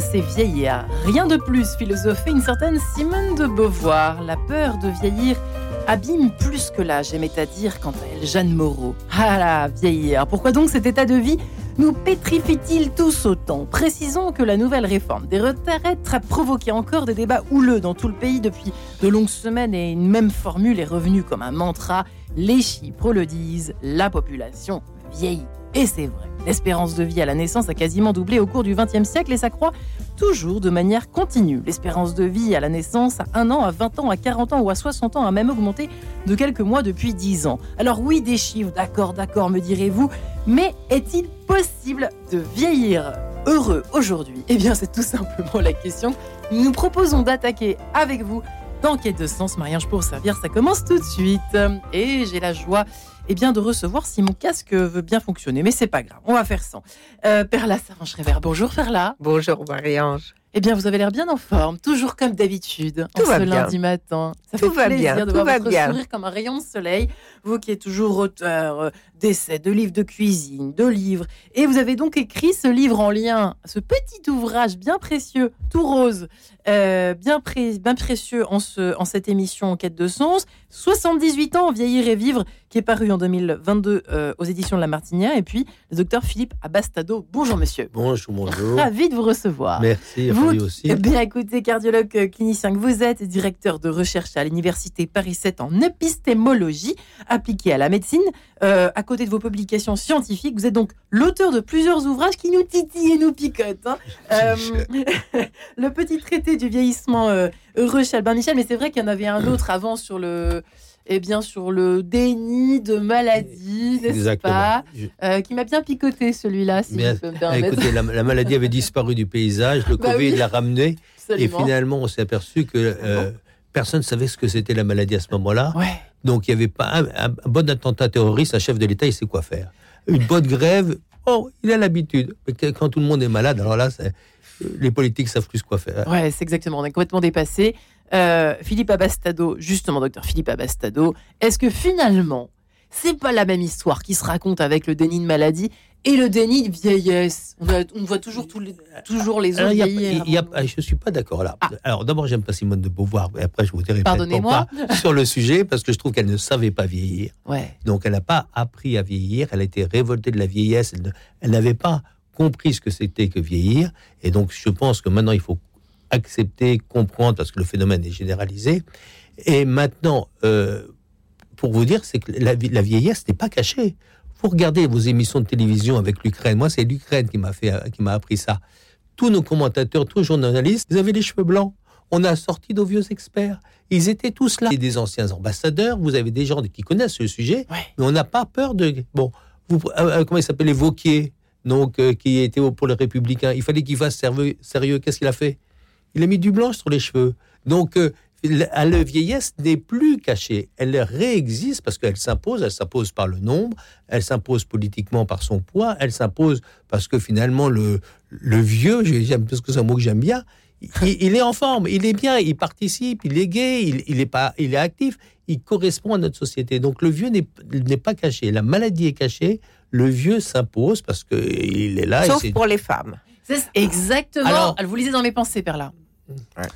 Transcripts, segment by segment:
C'est vieillir. Rien de plus, philosophée une certaine Simone de Beauvoir. La peur de vieillir abîme plus que l'âge, aimait à dire quant à elle Jeanne Moreau. Ah là, vieillir. Pourquoi donc cet état de vie nous pétrifie-t-il tous autant? Précisons que la nouvelle réforme des retraites a provoqué encore des débats houleux dans tout le pays depuis de longues semaines et une même formule est revenue comme un mantra. Les chiffres le disent, la population vieillit. Et c'est vrai. L'espérance de vie à la naissance a quasiment doublé au cours du XXe siècle et s'accroît toujours de manière continue. L'espérance de vie à la naissance à 1 an, à 20 ans, à 40 ans ou à 60 ans a même augmenté de quelques mois depuis 10 ans. Alors oui, des chiffres, d'accord, d'accord, me direz-vous, mais est-il possible de vieillir heureux aujourd'hui? Eh bien, c'est tout simplement la question. Nous proposons d'attaquer avec vous dans Quête de Sens, Marie-Ange pour servir. Ça commence tout de suite. Et j'ai la joie eh bien, de recevoir si mon casque veut bien fonctionner. Mais c'est pas grave, on va faire sans. Euh, Perla Sarange-Révert, bonjour Perla. Bonjour Marie-Ange. Eh bien, vous avez l'air bien en forme, toujours comme d'habitude, en ce lundi matin. Ça tout fait va plaisir bien, de tout voir va votre bien. sourire comme un rayon de soleil. Vous qui êtes toujours auteur euh, d'essais, de livres de cuisine, de livres. Et vous avez donc écrit ce livre en lien, ce petit ouvrage bien précieux, tout rose, euh, bien, pré bien précieux en, ce, en cette émission En quête de sens. 78 ans, vieillir et vivre, qui est paru en 2022 euh, aux éditions de La Martinière. Et puis, le docteur Philippe Abastado. Bonjour, monsieur. Bonjour, bonjour. Ravi de vous recevoir. Merci, Vous, aussi. eh bien écoutez, cardiologue euh, clinicien que vous êtes, directeur de recherche à l'université Paris 7 en épistémologie appliquée à la médecine. Euh, à côté de vos publications scientifiques, vous êtes donc l'auteur de plusieurs ouvrages qui nous titillent et nous picotent. hein. Euh, le petit traité du vieillissement euh, heureux chez Albin Michel, mais c'est vrai qu'il y en avait un autre avant sur le, eh bien sur le déni de maladie, n'est-ce pas Euh, Qui m'a bien picoté celui-là, si Mais, je peux me ah, permettre. écoutez, la, la maladie avait disparu du paysage, le Bah Covid oui. l'a ramené, et finalement, on s'est aperçu que euh, personne ne savait ce que c'était la maladie à ce moment-là. Ouais. Donc, il n'y avait pas un, un- un bon attentat terroriste, un chef de l'État, il sait quoi faire. Une bonne grève, oh, il a l'habitude. Mais quand tout le monde est malade, alors là, c'est- les politiques savent plus quoi faire. Ouais, c'est exactement. On est complètement dépassé. Euh, Philippe Abastado, justement, docteur Philippe Abastado, est-ce que finalement, c'est pas la même histoire qui se raconte avec le déni de maladie et le déni de vieillesse? On, a- on voit toujours, tous les, toujours les autres il y a- vieillir. il y a- ah, je ne suis pas d'accord là. Ah. Alors d'abord, j'aime pas Simone de Beauvoir, mais après je vous dirai Pardonnez-moi. sur le sujet, parce que je trouve qu'elle ne savait pas vieillir. Ouais. Donc elle n'a pas appris à vieillir, elle a été révoltée de la vieillesse, elle n'avait pas compris ce que c'était que vieillir. Et donc je pense que maintenant il faut accepter, comprendre, parce que le phénomène est généralisé. Et maintenant, euh, pour vous dire, c'est que la, la vieillesse n'est pas cachée. Vous regardez vos émissions de télévision avec l'Ukraine. Moi, c'est l'Ukraine qui m'a fait, qui m'a appris ça. Tous nos commentateurs, tous les journalistes, ils avaient les cheveux blancs. On a sorti nos vieux experts. Ils étaient tous là. Et des anciens ambassadeurs. Vous avez des gens qui connaissent le sujet, Ouais. mais on n'a pas peur de. Bon, vous, euh, euh, comment il s'appelait Vauquier, donc euh, qui était au- pour les Républicains. Il fallait qu'il fasse sérieux. Qu'est-ce qu'il a fait? Il a mis du blanc sur les cheveux. Donc euh, la, vieillesse n'est plus cachée. Elle réexiste parce qu'elle s'impose. Elle s'impose par le nombre. Elle s'impose politiquement par son poids. Elle s'impose parce que finalement le vieux, parce que c'est un mot que j'aime bien. Il, est en forme, il est bien, il participe, il est gay, il, est pas, il est actif, il correspond à notre société. Donc le vieux n'est pas caché, la maladie est cachée, le vieux s'impose parce que il est là. et Sauf pour les femmes. C'est exactement. Alors- vous lisez dans mes pensées, Perla.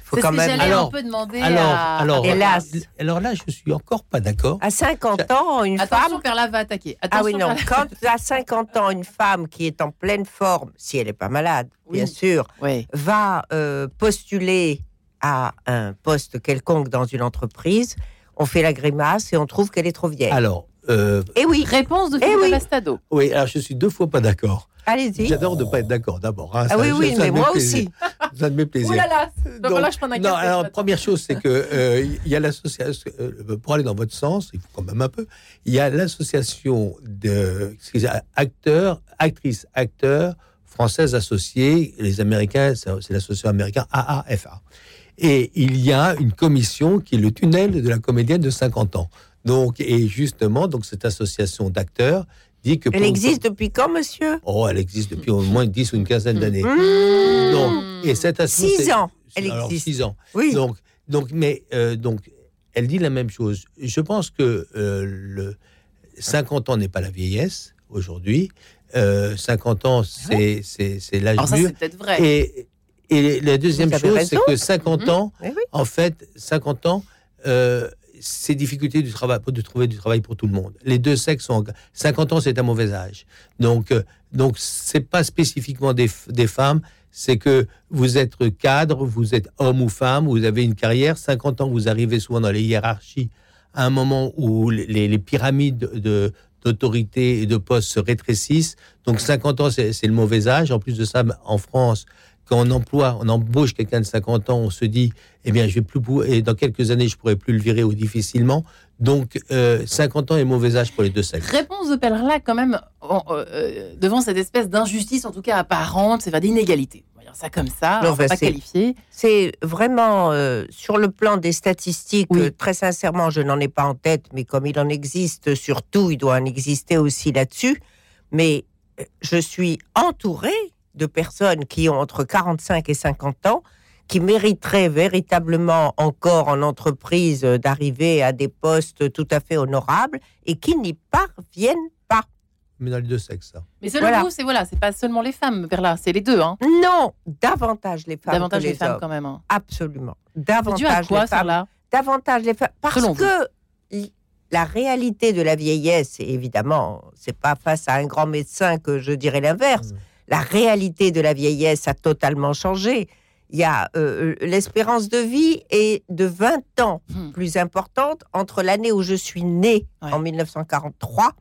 Faut C'est quand même. j'allais Alors- un peu demander alors, à. alors, Hélas. alors là, je suis encore pas d'accord. À 50 ans, une Attention, femme. Perla va attaquer. Ah oui, Attention, non. Perla. Quand à 50 ans, une femme qui est en pleine forme, si elle n'est pas malade, bien sûr, Ouais. va euh, postuler à un poste quelconque dans une entreprise, on fait la grimace et on trouve qu'elle est trop vieille. Alors, euh, Et oui, Réponse de Eh Philippe oui. Oui, alors je suis deux fois pas d'accord. allez-y. J'adore ne pas être d'accord d'abord. hein, Ah ça- oui, oui, ça mais me fait moi plaisir. aussi. Ça me fait plaisir. Oh là là, Donc, que je prenne un Non, alors matin. première chose, c'est que euh, il y a l'association euh, pour aller dans votre sens, il faut quand même un peu. Il y a l'association de acteurs, actrices, acteurs françaises associées. Les Américains, c'est c'est l'association américaine AAFA. Et il y a une commission qui est le tunnel de la comédienne de 50 ans. Donc, et justement, donc cette association d'acteurs dit que Elle pour- existe depuis quand, monsieur? Oh, elle existe depuis au moins 10 ou une quinzaine d'années. Mmh. Donc, et cette association, Six ans, elle alors, existe. six ans. Oui. Donc, donc, mais euh, donc, elle dit la même chose. Je pense que euh, le 50 ans n'est pas la vieillesse aujourd'hui. Euh, 50 ans, c'est c'est c'est l'âge Alors ça, mûr. c'est peut-être vrai. Et et la deuxième chose, c'est que 50 Mhm. ans, Eh oui. en fait, 50 ans, euh, c'est difficulté du travail, de trouver du travail pour tout le monde. Les deux sexes sont. 50 ans, c'est un mauvais âge. Donc, euh, donc c'est pas spécifiquement des, des femmes. C'est que vous êtes cadre, vous êtes homme ou femme, vous avez une carrière. 50 ans, vous arrivez souvent dans les hiérarchies à un moment où les, les pyramides de d'autorité et de poste se rétrécissent. Donc 50 ans, c'est le mauvais âge. En plus de ça, en France, quand on emploie, on embauche quelqu'un de 50 ans, on se dit, eh bien, je vais plus pouvoir- et dans quelques années, je pourrai plus le virer ou difficilement. Donc, euh, 50 ans est mauvais âge pour les deux sexes. Réponse de Pellerla, quand même, en- euh, euh, devant cette espèce d'injustice, en tout cas apparente, c'est-à-dire d'inégalité. On va dire ça comme ça, Non, on va pas c'est- qualifier. C'est vraiment euh, sur le plan des statistiques, Oui. euh, très sincèrement, je n'en ai pas en tête, mais comme il en existe surtout, il doit en exister aussi là-dessus. Mais euh, je suis entourée de personnes qui ont entre 45 et 50 ans qui mériteraient véritablement encore en entreprise euh, d'arriver à des postes tout à fait honorables et qui n'y parviennent pas. Mais dans les deux sexes, ça. Mais selon Voilà. vous, c'est voilà, c'est pas seulement les femmes, Perla, c'est les deux, hein. Non, davantage les femmes Davantage que les les femmes hommes. quand même. hein. Absolument. Dû à Davantage quoi, les femmes. Perla? Davantage les femmes parce Selon que i- la réalité de la vieillesse, et évidemment, c'est pas face à un grand médecin que je dirais l'inverse. Mm. La réalité de la vieillesse a totalement changé. Il y a euh, l'espérance de vie est de 20 ans Hmm. plus importante entre l'année où je suis née Ouais. en 1943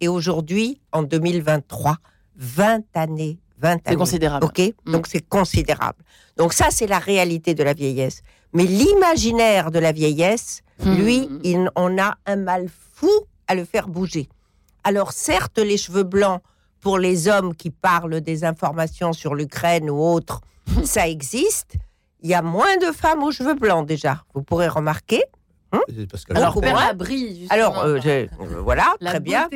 et aujourd'hui en 2023. 20 années, 20 C'est années. considérable. Ok, Mm. donc c'est considérable. Donc ça, c'est la réalité de la vieillesse. Mais l'imaginaire de la vieillesse, Hmm. lui, il- on a un mal fou à le faire bouger. Alors certes, les cheveux blancs pour les hommes qui parlent des informations sur l'Ukraine ou autres, ça existe. Il y a moins de femmes aux cheveux blancs déjà. Vous pourrez remarquer. Peut-être Parce que Alors, moins. brille, justement. Alors euh, je- euh, voilà, La très bien.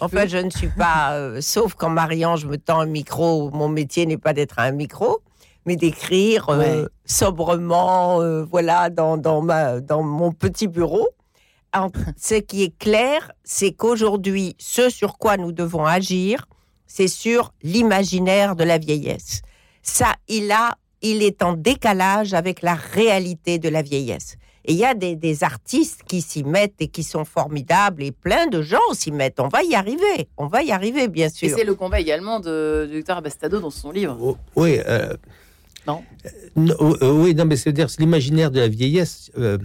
Enfin, je ne suis pas, euh, sauf quand Marie-Ange me tend un micro, mon métier n'est pas d'être à un micro, mais d'écrire euh, Ouais. sobrement, euh, voilà, dans, dans, ma, dans mon petit bureau. En- ce qui est clair, c'est qu'aujourd'hui, ce sur quoi nous devons agir, c'est sur l'imaginaire de la vieillesse. Ça, il a, il est en décalage avec la réalité de la vieillesse. Et il y a des, des artistes qui s'y mettent et qui sont formidables et plein de gens s'y mettent. On va y arriver. On va y arriver, bien Et sûr. c'est le combat également de, de Victor Abastado dans son livre. Oh, Oui. euh, Non. euh, non, euh, oui, non, mais c'est-à-dire c'est l'imaginaire de la vieillesse. euh,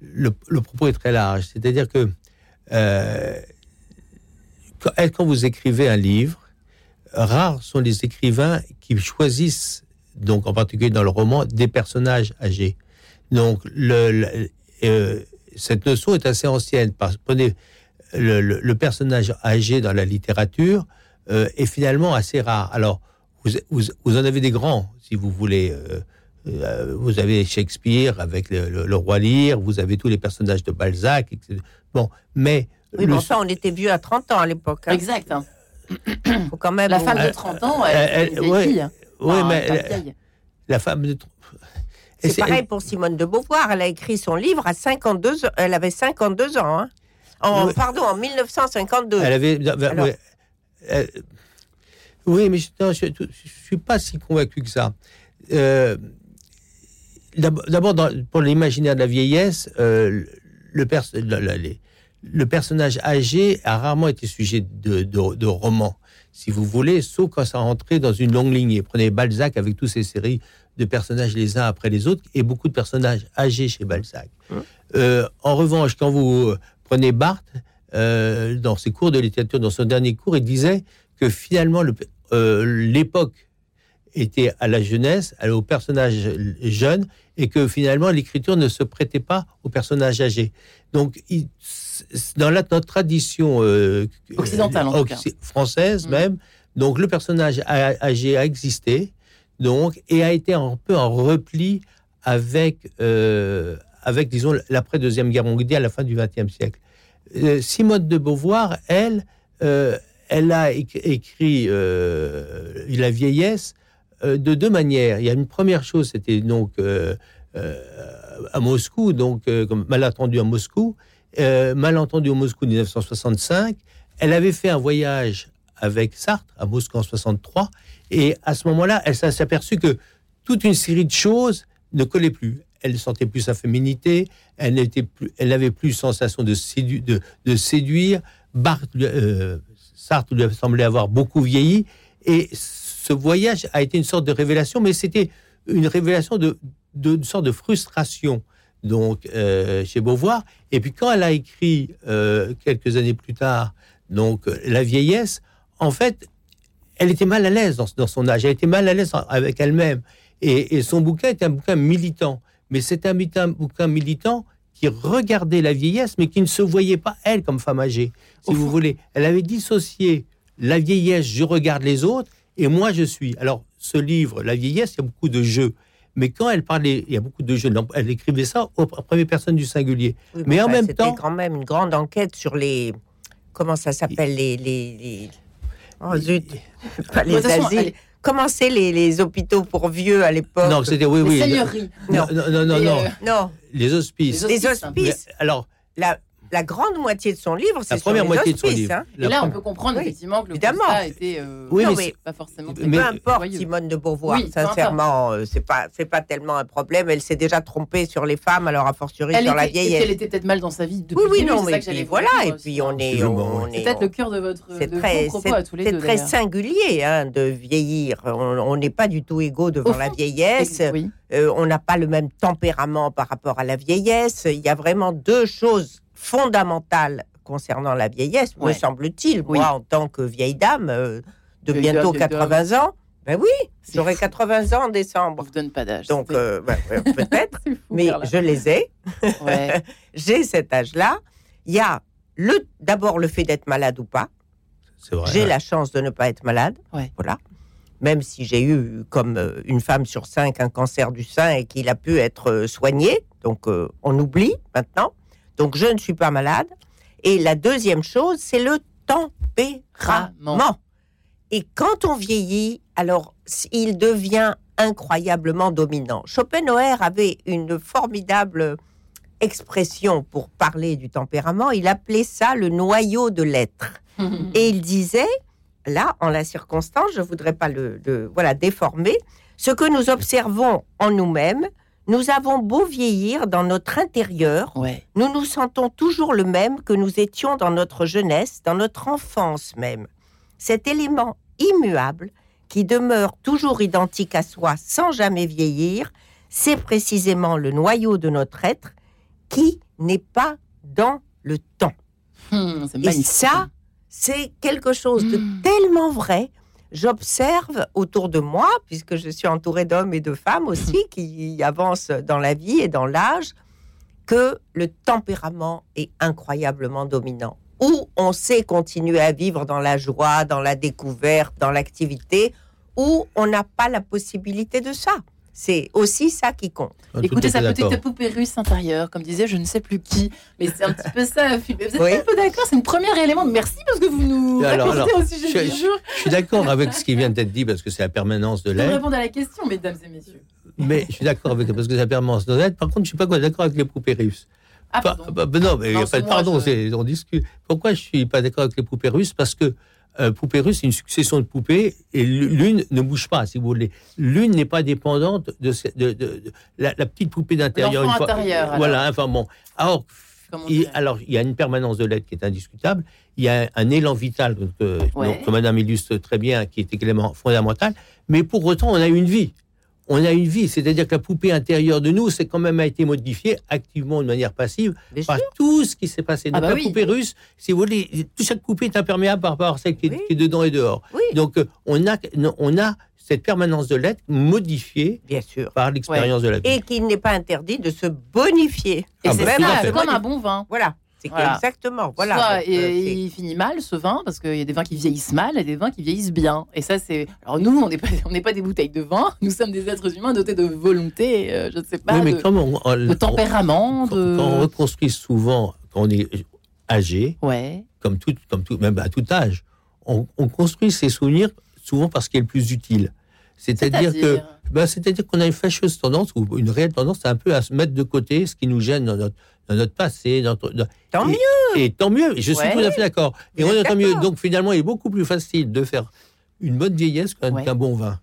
le, le propos est très large. C'est-à-dire que euh, quand, quand vous écrivez un livre, rares sont les écrivains qui choisissent, donc en particulier dans le roman, des personnages âgés. Donc le, le- euh, cette notion est assez ancienne. Parce, prenez le, le- le personnage âgé dans la littérature euh, est finalement assez rare. Alors vous, vous, vous en avez des grands, si vous voulez. euh, vous avez Shakespeare avec le, le- le roi Lear, vous avez tous les personnages de Balzac, etc. Bon, mais Oui, le- mais enfin, on était vieux à 30 ans à l'époque. hein. Exact. hein. Faut quand même. La femme de Euh, 30 ans, elle, une vieille ouais, oui, Enfin, mais la, femme de C'est pareil pour Simone de Beauvoir. Elle a écrit son livre à 52 ans. Elle avait 52 ans. hein. En, Oui. Pardon, en 1952. Elle avait. Alors- ouais, euh, oui, mais je ne suis pas si convaincu que ça. Euh, d'ab- D'abord, pour l'imaginaire de la vieillesse, euh, le, pers- les- le personnage âgé a rarement été sujet de, de, de romans, si vous voulez, sauf quand ça rentrait dans une longue lignée. Prenez Balzac avec toutes ces séries de personnages les uns après les autres et beaucoup de personnages âgés chez Balzac. Euh, en revanche, quand vous prenez Barthes, euh, dans ses cours de littérature, dans son dernier cours, il disait que finalement le- euh, l'époque était à la jeunesse, aux personnages jeunes, et que finalement l'écriture ne se prêtait pas aux personnages âgés. Donc, il- dans la, notre tradition euh, Occidentale, en cas. française Mm. même, donc le personnage a- âgé a existé, donc et a été un peu en repli avec, euh, avec disons l'après deuxième guerre mondiale à la fin du XXe siècle. Euh, Simone de Beauvoir, elle, elle a éc- écrit La vieillesse de deux manières. Il y a une première chose, c'était donc à Moscou, donc comme malentendu à Moscou, euh, malentendu au Moscou 1965. Elle avait fait un voyage avec Sartre à Moscou en 63, et à ce moment-là, elle s'est aperçue que toute une série de choses ne collaient plus. Elle sentait plus sa féminité, elle n'était plus, elle n'avait plus sensation de, sédu- de, de séduire. Euh, Sartre lui semblait avoir beaucoup vieilli, et ce voyage a été une sorte de révélation, mais c'était une révélation de, de sorte de frustration donc euh, chez Beauvoir. Et puis quand elle a écrit euh, quelques années plus tard, donc euh, la vieillesse, en fait, elle était mal à l'aise dans, dans son âge. Elle était mal à l'aise avec elle-même. Et, et son bouquin était un bouquin militant. Mais c'était un bouquin, bouquin militant qui regardait la vieillesse, mais qui ne se voyait pas elle comme femme âgée. Si Au vous fond- voulez, elle avait dissocié la vieillesse, je regarde les autres, et moi je suis. Alors, ce livre, La vieillesse, il y a beaucoup de jeux. Mais quand elle parlait, il y a beaucoup de jeux. Elle écrivait ça au- à première personne du singulier. Oui, Mais en même c'était temps- quand même une grande enquête sur les. Comment ça s'appelle les, les, les- Oh zut, pas les asiles. Comment c'est les, les hôpitaux pour vieux à l'époque Non, c'était oui, Les oui. seigneuries. Non, non, non, non, non. euh, Non, Les hospices. Les les hospices. Mais, hospices. alors, La, la grande moitié de son livre, c'est la sur première les moitié de son livre. hein. Et là, on peut comprendre Oui, effectivement que le évidemment. constat était euh, Oui, Non, mais mais- pas forcément très mais- Peu importe joyeux. Simone de Beauvoir, Oui, sincèrement, euh, c'est pas c'est pas tellement un problème. Elle s'est déjà trompée sur les femmes, alors a fortiori Elle sur la était, vieillesse. elle était peut-être mal dans sa vie depuis Oui, oui, non, c'est ça mais que puis voilà, dire et puis on est, C'est peut-être le cœur de votre C'est très, propos à tous les c'est deux. très d'ailleurs. singulier hein, de vieillir. On n'est pas du tout égaux devant la vieillesse. Oui. Euh, on n'a pas le même tempérament par rapport à la vieillesse. Il y a vraiment deux choses fondamentales concernant la vieillesse, me semble-t-il. Oui. Moi, en tant que vieille dame euh, de Vieille bientôt dame, vieille 80 ans, ben oui, j'aurai fou. 80 ans en On décembre. vous donne pas d'âge. Donc, euh, ben, peut-être, mais je les ai. Ouais. J'ai cet âge-là. Il y a le d'abord le fait d'être malade ou pas. J'ai la chance de ne pas être malade. Ouais. Voilà. Même si j'ai eu, comme euh, une femme sur cinq, un cancer du sein et qu'il a pu être soigné. Donc, euh, on oublie maintenant. Donc, je ne suis pas malade. Et la deuxième chose, c'est le tempérament. Et quand on vieillit, alors, il devient incroyablement dominant. Schopenhauer avait une formidable expression pour parler du tempérament. Il appelait ça le noyau de l'être. Et il disait, là, en la circonstance, je voudrais pas le, le- voilà déformer, ce que nous observons en nous-mêmes, nous avons beau vieillir dans notre intérieur, Ouais. nous nous sentons toujours le même que nous étions dans notre jeunesse, dans notre enfance même. Cet élément immuable qui demeure toujours identique à soi sans jamais vieillir, c'est précisément le noyau de notre être qui n'est pas dans le temps. Hum, Et ça, c'est quelque chose de Mm. tellement vrai. J'observe autour de moi, puisque je suis entourée d'hommes et de femmes aussi qui avancent dans la vie et dans l'âge, que le tempérament est incroyablement dominant. Où on sait continuer à vivre dans la joie, dans la découverte, dans l'activité, où on n'a pas la possibilité de ça. C'est aussi ça qui compte. Tout Écoutez sa petite poupée russe intérieure, comme disait je ne sais plus qui, mais c'est un petit peu ça. Vous êtes Oui. un peu d'accord C'est une première élément. Merci parce que vous nous Alors, alors, au sujet je- du jour. Je suis d'accord avec ce qui vient d'être dit parce que c'est la permanence de Je vais l'air. répondre à la question, mesdames et messieurs. Mais je suis d'accord avec parce que c'est la permanence de l'air. Par contre, je suis pas d'accord avec les poupées russes. Ah, Pas- pardon. bah, bah, non, mais il Non, n'y a pas de pardon, je- on discute. Pourquoi je suis pas d'accord avec les poupées russes? Parce que euh, poupée russe, c'est une succession de poupées et l'une ne bouge pas, si vous voulez. L'une n'est pas dépendante de, ce- de- de- de- la, la petite poupée d'intérieur. L'enfant alors. Voilà, enfin bon. Alors, il, alors, il y a une permanence de l'aide qui est indiscutable. Il y a un, un élan vital que, Ouais. que Madame illustre très bien, qui est également fondamental. Mais pour autant, on a une vie. On a une vie, c'est-à-dire que la poupée intérieure de nous, c'est quand même a été modifiée activement de manière passive Bien par sûr. tout ce qui s'est passé. Ah Donc bah la oui. poupée russe, si vous voulez, toute chaque poupée est imperméable par rapport à celle qui est, Oui. qui est dedans et dehors. Oui. Donc euh, on a, on a cette permanence de l'être modifiée Bien sûr. par l'expérience de la vie. Et qu'il n'est pas interdit de se bonifier. Et Ah c'est bah, c'est comme un bon vin. Voilà. C'est Voilà. exactement. Voilà. Soit Donc, et- euh, il finit mal ce vin parce qu'il y a des vins qui vieillissent mal et des vins qui vieillissent bien. Et ça c'est. Alors nous on n'est pas on n'est pas des bouteilles de vin. Nous sommes des êtres humains dotés de volonté, euh, je ne sais pas, oui, mais de, comme on, on- de tempérament, quand, de. quand on reconstruit souvent, quand on est âgé, Ouais. comme tout, comme tout, même à tout âge, on, on construit ses souvenirs souvent parce qu'il est le plus utile. C'est-à-dire que Ben, C'est-à-dire qu'on a une fâcheuse tendance, ou une réelle tendance, un peu à se mettre de côté ce qui nous gêne dans notre, dans notre passé. Dans dans- Tant et, mieux. Et tant mieux, je suis Ouais. tout à fait d'accord. Et on est tant mieux. Donc finalement, il est beaucoup plus facile de faire une bonne vieillesse qu'un Ouais. qu'un bon vin.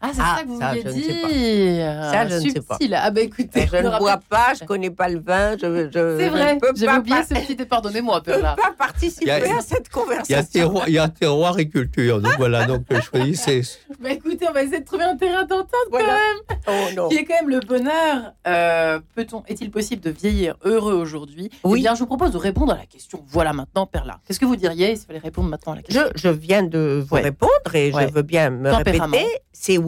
Ah, c'est Ah, ça que vous ça, vouliez je ne sais pas. dire. Ça, je ne sais pas. Ah, bah écoutez, Je le ne bois pas, je connais pas le vin, je, je, C'est je vrai, ne peux pas, oublié pas- ce petit. Pardonnez-moi, peux Perla. pas participer Il y a- à cette conversation. il y a terroir et culture. Donc voilà, donc choisissez. Bah écoutez, on va essayer de trouver un terrain d'entente Voilà. quand même. Oh non. Qui est quand même le bonheur. Euh, Peut-on, est-il possible de vieillir heureux aujourd'hui? Oui. Eh bien, je vous propose de répondre à la question. Voilà maintenant, Perla. Qu'est-ce que vous diriez s'il fallait répondre maintenant à la question? Je, je viens de vous Ouais. répondre et Ouais. je veux bien me répéter. C'est oui,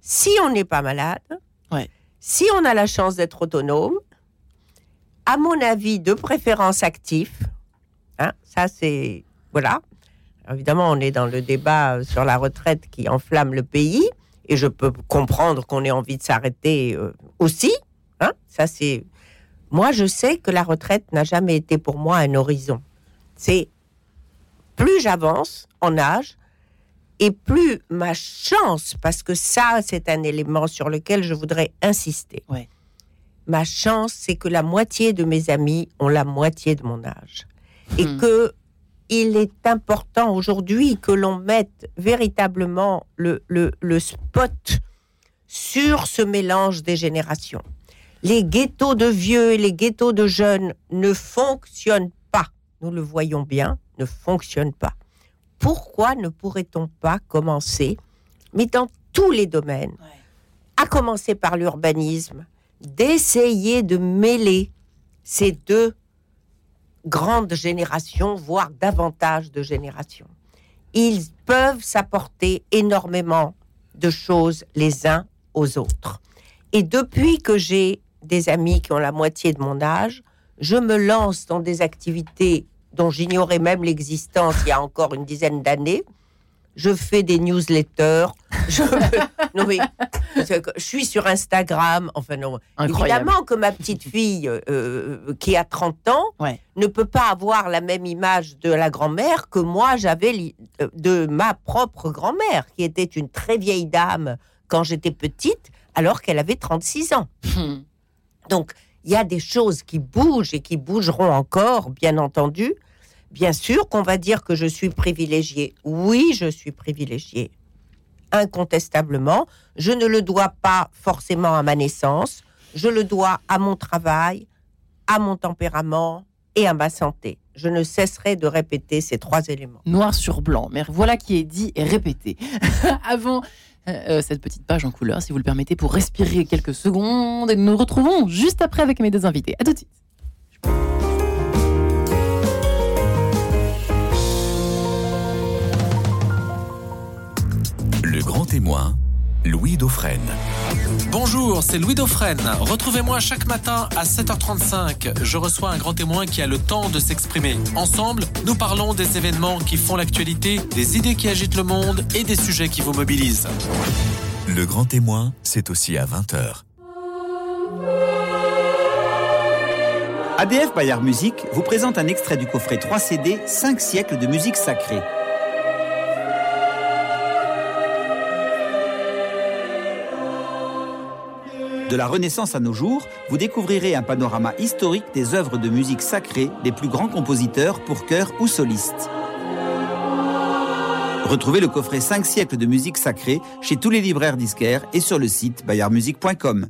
si on n'est pas malade, Ouais. si on a la chance d'être autonome, à mon avis, de préférence actif. Hein, ça, c'est. Voilà. Évidemment, on est dans le débat euh, sur la retraite qui enflamme le pays. Et je peux comprendre qu'on ait envie de s'arrêter euh, aussi. Hein, ça, c'est. Moi, je sais que la retraite n'a jamais été pour moi un horizon. C'est plus j'avance en âge et plus ma chance, parce que ça, c'est un élément sur lequel je voudrais insister. Ouais. Ma chance, c'est que la moitié de mes amis ont la moitié de mon âge. Et Hmm. que il est important aujourd'hui que l'on mette véritablement le, le, le spot sur ce mélange des générations. Les ghettos de vieux et les ghettos de jeunes ne fonctionnent pas. Nous le voyons bien, ne fonctionnent pas. Pourquoi ne pourrait-on pas commencer, mais dans tous les domaines, Ouais. à commencer par l'urbanisme, d'essayer de mêler ces deux grandes générations, voire davantage de générations? Ils peuvent s'apporter énormément de choses les uns aux autres. Et depuis que j'ai des amis qui ont la moitié de mon âge, je me lance dans des activités dont j'ignorais même l'existence il y a encore une dizaine d'années. Je fais des newsletters. Je, non mais, je suis sur Instagram. Enfin non, Incroyable. Évidemment que ma petite fille, euh, qui a 30 ans, Ouais. ne peut pas avoir la même image de la grand-mère que moi j'avais euh, de ma propre grand-mère, qui était une très vieille dame quand j'étais petite, alors qu'elle avait 36 ans. Hmm. Donc, il y a des choses qui bougent et qui bougeront encore, bien entendu. Bien sûr qu'on va dire que je suis privilégiée. Oui, je suis privilégiée. Incontestablement. Je ne le dois pas forcément à ma naissance. Je le dois à mon travail, à mon tempérament et à ma santé. Je ne cesserai de répéter ces trois éléments. Noir sur blanc. Mais voilà qui est dit et répété. Avant euh, cette petite page en couleur, si vous le permettez, pour respirer quelques secondes. Et nous nous retrouvons juste après avec mes deux invités. À tout de suite. Le grand témoin, Louis Dauphren. Bonjour, c'est Louis Dauphren. Retrouvez-moi chaque matin à 7h35. Je reçois un grand témoin qui a le temps de s'exprimer. Ensemble, nous parlons des événements qui font l'actualité, des idées qui agitent le monde et des sujets qui vous mobilisent. Le grand témoin, c'est aussi à 20h. ADF Bayard Musique vous présente un extrait du coffret 3 CD 5 siècles de musique sacrée. De la Renaissance à nos jours, vous découvrirez un panorama historique des œuvres de musique sacrée des plus grands compositeurs pour chœur ou soliste. Retrouvez le coffret 5 siècles de musique sacrée chez tous les libraires disquaires et sur le site bayardmusique.com.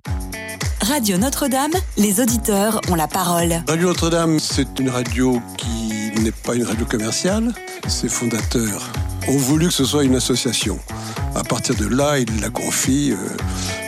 Radio Notre-Dame, les auditeurs ont la parole. Radio Notre-Dame, c'est une radio qui n'est pas une radio commerciale. Ses fondateurs ont voulu que ce soit une association. À partir de là, ils la confient, euh,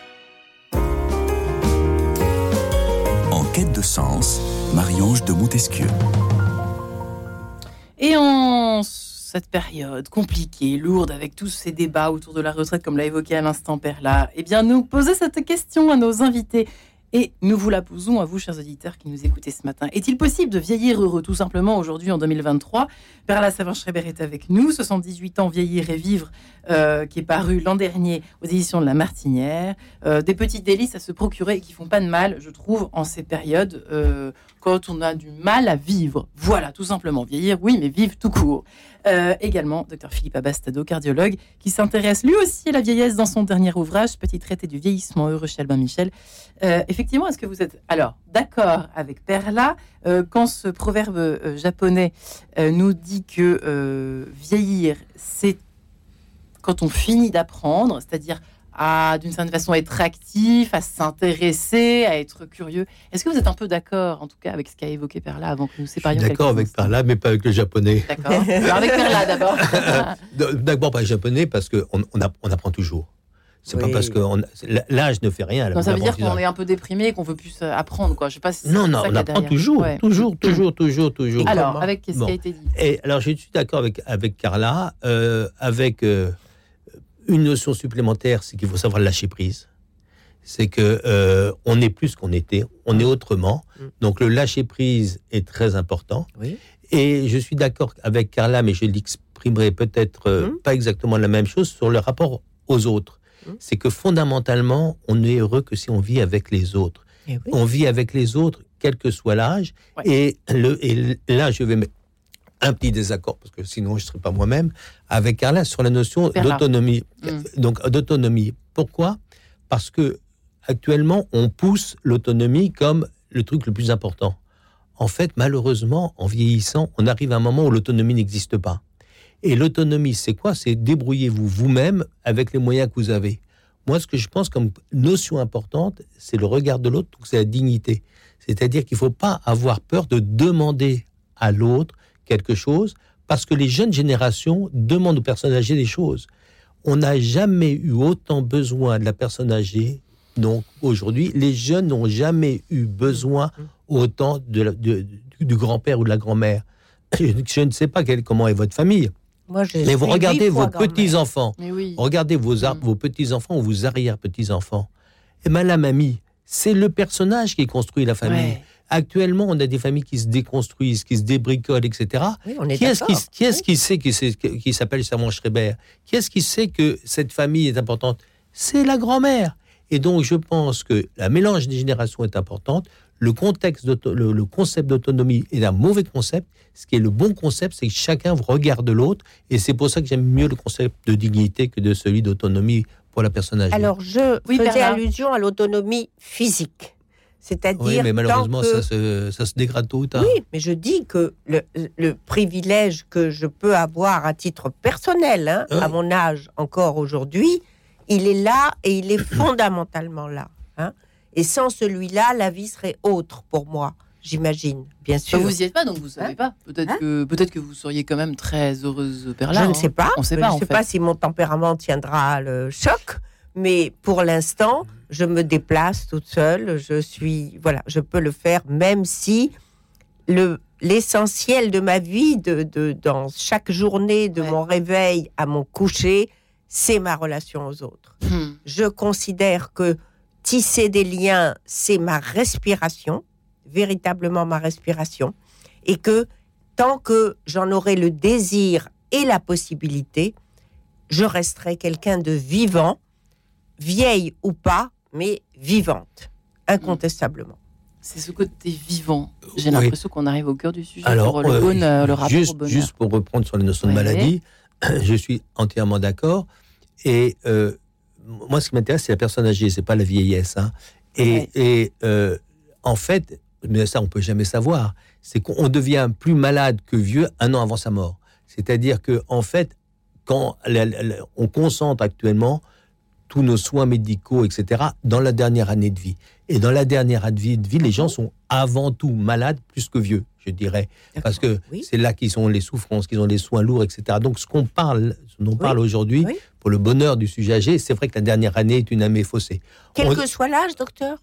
Sens, Marie-Ange de Montesquieu. Et en cette période compliquée, lourde, avec tous ces débats autour de la retraite, comme l'a évoqué à l'instant Perla, eh bien, nous poser cette question à nos invités. Et nous vous la posons à vous, chers auditeurs qui nous écoutez ce matin. Est-il possible de vieillir heureux, tout simplement, aujourd'hui, en 2023 Perla Savin-Schreiber est avec nous, 78 ans, vieillir et vivre, euh, qui est paru l'an dernier aux éditions de La Martinière. Euh, des petites délices à se procurer et qui font pas de mal, je trouve, en ces périodes euh, quand on a du mal à vivre. Voilà, tout simplement. Vieillir, oui, mais vivre tout court. Euh, également, docteur Philippe Abastado, cardiologue, qui s'intéresse lui aussi à la vieillesse dans son dernier ouvrage, Petit traité du vieillissement heureux chez Albin Michel. Euh, effectivement, est-ce que vous êtes alors d'accord avec Perla euh, quand ce proverbe japonais nous dit que vieillir, c'est quand on finit d'apprendre, c'est-à-dire à d'une certaine façon être actif, à s'intéresser, à être curieux. Est-ce que vous êtes un peu d'accord, en tout cas, avec ce qu'a évoqué Perla avant que nous séparions D'accord avec Perla, mais pas avec le japonais. D'accord. Avec Perla d'abord. D'abord pas le japonais parce qu'on on, app- on apprend toujours. C'est pas Oui. parce que on- l'âge ne fait rien. Non, ça veut dire qu'on est un peu déprimé et qu'on veut plus euh, apprendre, quoi. Je sais pas si Non, ça non, on apprend toujours, Ouais. toujours, toujours, toujours, toujours. Alors, avec ce Bon. qui a été dit. Et alors, je suis d'accord avec, avec Carla, euh, avec euh, une notion supplémentaire, c'est qu'il faut savoir lâcher prise. C'est que euh, on n'est plus qu'on était, on est autrement. Mm. Donc, le lâcher prise est très important. Oui. Et je suis d'accord avec Carla, mais je l'exprimerai peut-être euh, Mm. pas exactement la même chose sur le rapport aux autres. Mm. C'est que fondamentalement, on n'est heureux que si on vit avec les autres. Eh oui. On vit avec les autres, quel que soit l'âge. Ouais. Et, le, et là, je vais un petit désaccord, parce que sinon je ne serais pas moi-même, avec Carla sur la notion d'autonomie. Mm. Donc, d'autonomie. Pourquoi? Parce que actuellement, on pousse l'autonomie comme le truc le plus important. En fait, malheureusement, en vieillissant, on arrive à un moment où l'autonomie n'existe pas. Et l'autonomie, c'est quoi? C'est débrouillez-vous vous-même avec les moyens que vous avez. Moi, ce que je pense comme notion importante, c'est le regard de l'autre, donc c'est la dignité. C'est-à-dire qu'il ne faut pas avoir peur de demander à l'autre quelque chose, parce que les jeunes générations demandent aux personnes âgées des choses. On n'a jamais eu autant besoin de la personne âgée. Donc aujourd'hui, les jeunes n'ont jamais eu besoin autant de la- de- du, grand-père ou de la grand-mère. Je, je ne sais pas quelle- comment est votre famille, Moi, mais vous regardez vos petits-enfants. Oui. Regardez vos, Mm. vos petits-enfants ou vos arrière-petits-enfants. Et bien, la mamie, c'est le personnage qui construit la famille. Ouais. Actuellement, on a des familles qui se déconstruisent, qui se débricolent, etc. Oui, on est Qui est-ce qui, sait qui, s'appelle Servan Schreiber? Qui est-ce qui sait que cette famille est importante? C'est la grand-mère. Et donc, je pense que la mélange des générations est importante. Le, contexte le, le concept d'autonomie est un mauvais concept. Ce qui est le bon concept, c'est que chacun regarde l'autre. Et c'est pour ça que j'aime mieux le concept de dignité que de celui d'autonomie pour la personne âgée. Alors, je Oui, faisais Bernard. allusion à l'autonomie physique. C'est-à-dire. oui, mais tant malheureusement, que- ça, se, ça se dégrade tôt ou tard. Oui, mais je dis que le, le privilège que je peux avoir à titre personnel, hein, Oui. à mon âge encore aujourd'hui, il est là et il est fondamentalement là. hein. Et sans celui-là, la vie serait autre pour moi, j'imagine, bien sûr. Bah, vous y êtes pas, donc vous savez Hein pas. Peut-être Hein que peut-être que vous seriez quand même très heureuse je Perla. ne hein. sais pas. On sait je pas, ne en sais fait. pas si mon tempérament tiendra le choc, mais pour l'instant, je me déplace toute seule. Je suis, voilà, je peux le faire, même si le l'essentiel de ma vie, de, de- dans chaque journée, de Ouais. mon réveil à mon coucher, c'est ma relation aux autres. Hmm. Je considère que tisser des liens, c'est ma respiration, véritablement ma respiration, et que tant que j'en aurai le désir et la possibilité, je resterai quelqu'un de vivant, vieille ou pas, mais vivante, incontestablement. C'est ce côté vivant. J'ai Oui. l'impression qu'on arrive au cœur du sujet Alors, pour le, euh, bonheur, le rapport juste, au bonheur. juste pour reprendre sur la notion de maladie, je suis entièrement d'accord. Et euh, moi, ce qui m'intéresse, c'est la personne âgée, c'est pas la vieillesse. hein. Et, Ouais. et, euh, en fait, mais ça, on peut jamais savoir. C'est qu'on devient plus malade que vieux un an avant sa mort. C'est-à-dire que, en fait, quand la- la- la- on concentre actuellement tous nos soins médicaux, etc., dans la dernière année de vie. Et dans la dernière année de vie, les gens sont avant tout malades plus que vieux, je dirais. Parce que Oui. c'est là qu'ils ont les souffrances, qu'ils ont les soins lourds, etc. Donc, ce qu'on parle, ce dont on Oui. parle aujourd'hui, Oui. pour le bonheur du sujet âgé, c'est vrai que la dernière année est une année faussée. Quel On- que soit l'âge, docteur?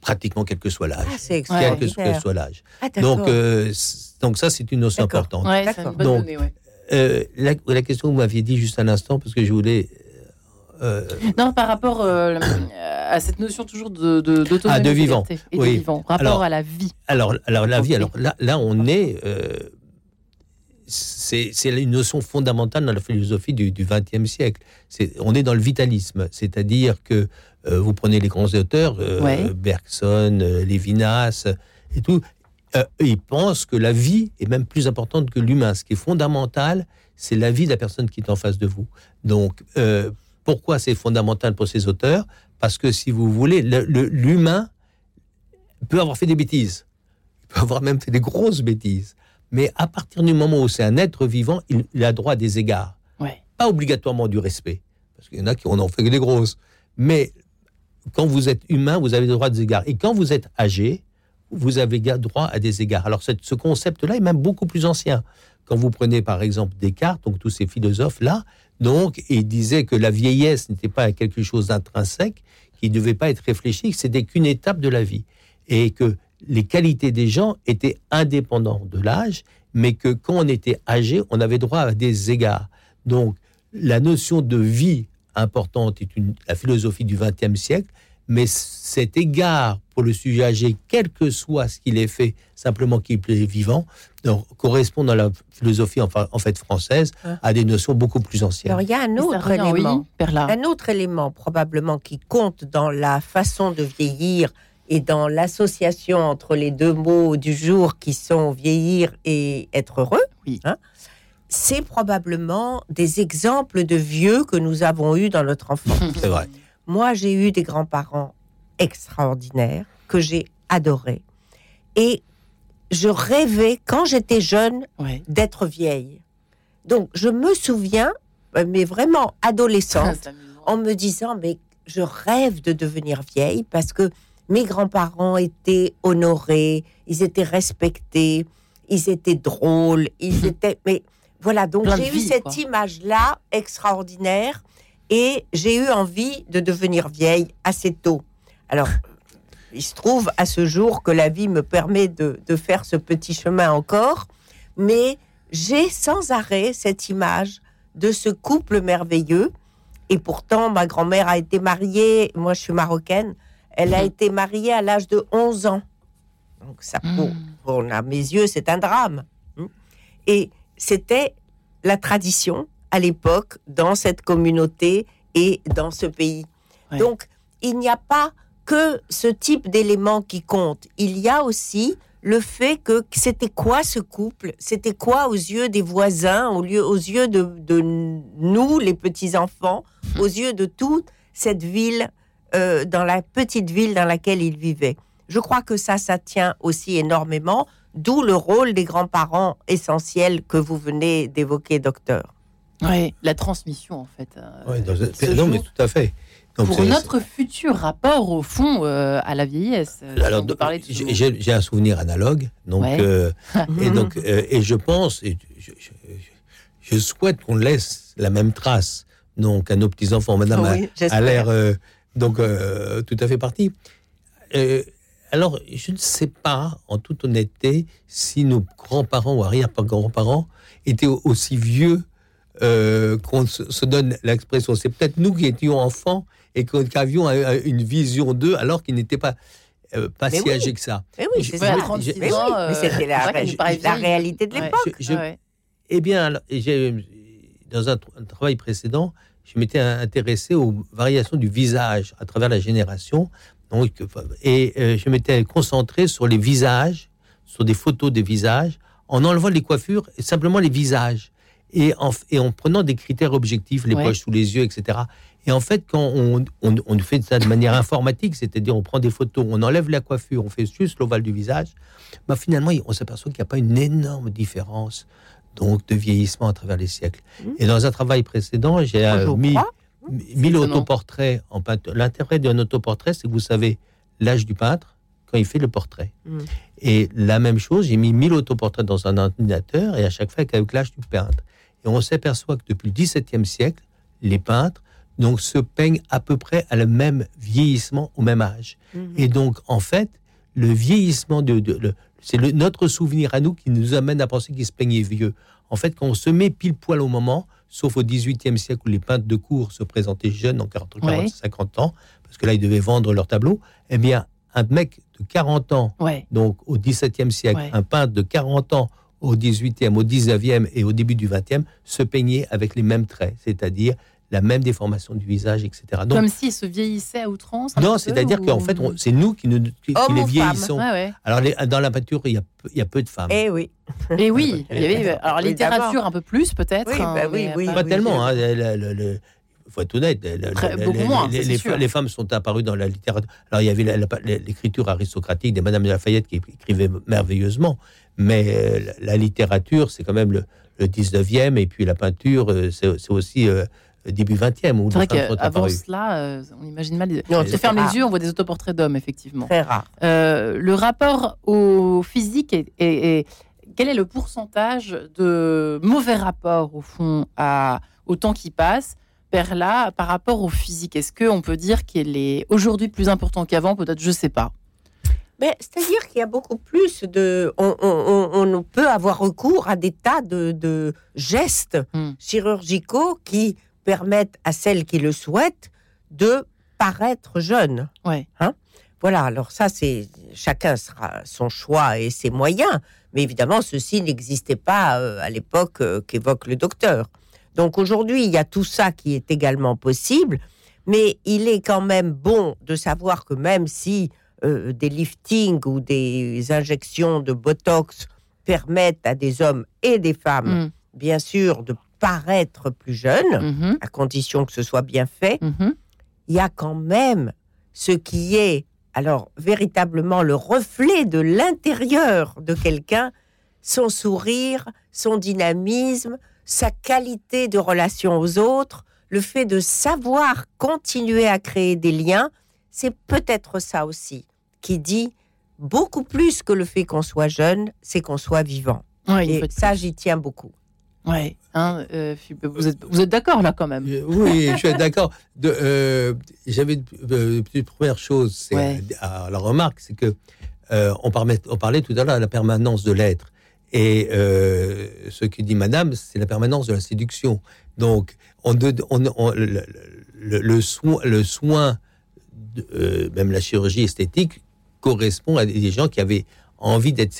Pratiquement quel que soit l'âge. Ah, c'est Quel que, soit l'âge. Ah. Donc, euh, donc ça, c'est une notion importante. Ouais, Donc, donnée, ouais. Euh, la, la question que vous m'aviez dit juste un instant, parce que je voulais... euh, Non, par rapport euh, euh, à cette notion toujours de de, d'autonomie, Ah, de vivant. et Oui. de vivant. Rapport Alors- à la vie. Alors, alors la vie, alors là, là on est. euh, c'est une notion fondamentale dans la philosophie du XXe siècle. On est dans le vitalisme, c'est-à-dire que vous prenez les grands auteurs, Ouais. Bergson, Lévinas et tout, ils pensent que la vie est même plus importante que l'humain. Ce qui est fondamental, c'est la vie de la personne qui est en face de vous. Donc, pourquoi c'est fondamental pour ces auteurs? Parce que si vous voulez, le- le- l'humain peut avoir fait des bêtises il peut avoir même fait des grosses bêtises. Mais à partir du moment où c'est un être vivant, il, il a droit à des égards. Ouais. Pas obligatoirement du respect, parce qu'il y en a qui en ont fait que des grosses. Mais quand vous êtes humain, vous avez le droit à des égards. Et quand vous êtes âgé, vous avez droit à des égards. Alors cette- ce concept-là est même beaucoup plus ancien. Quand vous prenez par exemple Descartes, donc tous ces philosophes-là, donc ils disaient que la vieillesse n'était pas quelque chose d'intrinsèque, qui ne devait pas être réfléchi, que c'était qu'une étape de la vie. Et que les qualités des gens étaient indépendantes de l'âge, mais que quand on était âgé, on avait droit à des égards. Donc, la notion de vie importante est une, la philosophie du XXe siècle, mais cet égard pour le sujet âgé, quel que soit ce qu'il ait fait, simplement qu'il est vivant, donc, correspond dans la philosophie enfin, en fait française Hein. à des notions beaucoup plus anciennes. Alors, il y a un autre oui, élément. Perla. Un autre élément probablement qui compte dans la façon de vieillir et dans l'association entre les deux mots du jour qui sont vieillir et être heureux, Oui. hein, c'est probablement des exemples de vieux que nous avons eus dans notre enfance. C'est vrai. Moi, j'ai eu des grands-parents extraordinaires que j'ai adorés. Et je rêvais, quand j'étais jeune, Ouais. d'être vieille. Donc, je me souviens, euh, mais vraiment adolescente, en me disant, mais je rêve de devenir vieille parce que mes grands-parents étaient honorés, ils étaient respectés, ils étaient drôles, ils étaient... Mais voilà, donc j'ai eu vie, cette quoi. image-là extraordinaire et j'ai eu envie de devenir vieille assez tôt. Alors, il se trouve à ce jour que la vie me permet de, de faire ce petit chemin encore, mais j'ai sans arrêt cette image de ce couple merveilleux. Et pourtant, ma grand-mère a été mariée, moi je suis marocaine, elle a Mhm. été mariée à l'âge de 11 ans. Donc ça, pour, Mm. pour à mes yeux, c'est un drame. Et c'était la tradition à l'époque dans cette communauté et dans ce pays. Ouais. Donc, il n'y a pas que ce type d'éléments qui compte. Il y a aussi le fait que c'était quoi ce couple? C'était quoi aux yeux des voisins, aux, lieu- aux yeux de, de nous, les petits-enfants, aux yeux de toute cette ville, euh, dans la petite ville dans laquelle ils vivaient? Je crois que ça, ça tient aussi énormément, d'où le rôle des grands-parents essentiels que vous venez d'évoquer, docteur. Ouais, la transmission en fait. euh, Ouais, dans non, mais tout à fait. Donc, pour c'est- notre futur rapport au fond euh, à la vieillesse. euh, Alors, j'ai- un souvenir analogue, donc Ouais. euh, et donc euh, et je pense et je, je- je- je souhaite qu'on laisse la même trace donc à nos petits enfants. Madame a- Oui, a, j'espère. l'air euh, donc euh, tout à fait partie. Euh, alors je ne sais pas, en toute honnêteté, si nos grands-parents ou arrière-grands-parents étaient au- aussi vieux euh, qu'on se donne l'expression. C'est peut-être nous qui étions enfants et qu'avions euh, une vision d'eux alors qu'ils n'étaient pas, euh, pas Mais si oui. âgés que ça. Mais oui, Je- c'est Ouais, à ça. 36 j'ai- Mais oui, euh, c'était la, la vieille. réalité de l'époque. Ouais. Eh bien, alors, dans un, un travail précédent, je m'étais intéressé aux variations du visage à travers la génération. Donc, et euh, je m'étais concentré sur les visages, sur des photos des visages, en enlevant les coiffures et simplement les visages. Et en, et en prenant des critères objectifs, les Ouais. poches sous les yeux, etc. Et en fait, quand on, on, on fait ça de manière informatique, c'est-à-dire on prend des photos, on enlève la coiffure, on fait juste l'ovale du visage, bah finalement, on s'aperçoit qu'il n'y a pas une énorme différence donc de vieillissement à travers les siècles. Mmh. Et dans un travail précédent, j'ai euh, mis, mis étonnant. l'autoportrait en peinture. L'intérêt d'un autoportrait, c'est que vous savez l'âge du peintre quand il fait le portrait. Mm. Et la même chose, j'ai mis 1000 autoportraits dans un ordinateur et à chaque fois avec l'âge du peintre. Et on s'aperçoit que depuis le XVIIe siècle, les peintres donc, se peignent à peu près à le même vieillissement au même âge. Mhm. Et donc, en fait, le vieillissement, de, c'est notre souvenir à nous qui nous amène à penser qu'ils se peignaient vieux. En fait, quand on se met pile poil au moment, sauf au XVIIIe siècle où les peintres de cour se présentaient jeunes, en 40, 40 Ouais. 50 ans, parce que là, ils devaient vendre leur tableau. Eh bien, un mec de 40 ans, Ouais. donc au XVIIe siècle, Ouais. un peintre de 40 ans au XVIIIe, au XIXe et au début du XXe se peignait avec les mêmes traits, c'est-à-dire la même déformation du visage, etc. Donc, Comme s'ils se vieillissaient à outrance. un non, c'est-à-dire ou- qu'en fait, on- c'est nous qui, nous, qui, les vieillissons. Ouais, ouais. Alors, les- dans la peinture, il y a, peu- il y a peu de femmes. Eh oui. Et oui, il y avait, alors Oui, littérature un peu plus peut-être. Oui, hein, bah oui, pas- tellement. oui. Hein, le- le- le- faut être honnête. le- le- Très- le- beaucoup les, moins, les- ça, c'est les- sûr. les femmes sont apparues dans la littérature. Alors, il y avait l'écriture aristocratique des Madame de Lafayette qui écrivait merveilleusement, mais euh, la, la littérature, c'est quand même le, le 19e, et puis la peinture, euh, c'est c'est aussi euh, début 20e, où C'est vrai qu'avant cela, euh, on imagine mal. Les... Non, on se ferme rare. les yeux, on voit des autoportraits d'hommes, effectivement. Très rare. Euh, le rapport au physique est, est- est- quel est le pourcentage de mauvais rapport au fond à, au temps qui passe par là par rapport au physique? Est-ce qu'on peut dire qu'il est aujourd'hui plus important qu'avant? Peut-être, je sais pas. Mais c'est-à-dire qu'il y a beaucoup plus de. On, on- on- on peut avoir recours à des tas de, de gestes Hmm. chirurgicaux qui permettent à celles qui le souhaitent de paraître jeunes. Ouais. Hein? Voilà, alors ça, c'est chacun sera son choix et ses moyens. Mais évidemment, ceci n'existait pas euh, à l'époque euh, qu'évoque le docteur. Donc aujourd'hui, il y a tout ça qui est également possible. Mais il est quand même bon de savoir que même si euh, des liftings ou des injections de Botox permettent à des hommes et des femmes, Mm. bien sûr, de paraître plus jeunes, Mhm, à condition que ce soit bien fait, mhm. il y a quand même ce qui est, alors, véritablement le reflet de l'intérieur de quelqu'un, son sourire, son dynamisme, sa qualité de relation aux autres, le fait de savoir continuer à créer des liens, c'est peut-être ça aussi qui dit beaucoup plus que le fait qu'on soit jeune, c'est qu'on soit vivant. Et ça, j'y tiens beaucoup. Ouais, hein, euh, vous êtes, vous êtes d'accord là quand même Euh, Oui, je suis d'accord. Euh, J'avais une euh, petite première chose, c'est Ouais. à la remarque, c'est que euh, on, parlait, on parlait tout à l'heure de la permanence de l'être. Et ce que dit Madame, c'est la permanence de la séduction. Donc, on, on- on- le, le- le soin, le soin de- même la chirurgie esthétique, correspond à des gens qui avaient envie d'être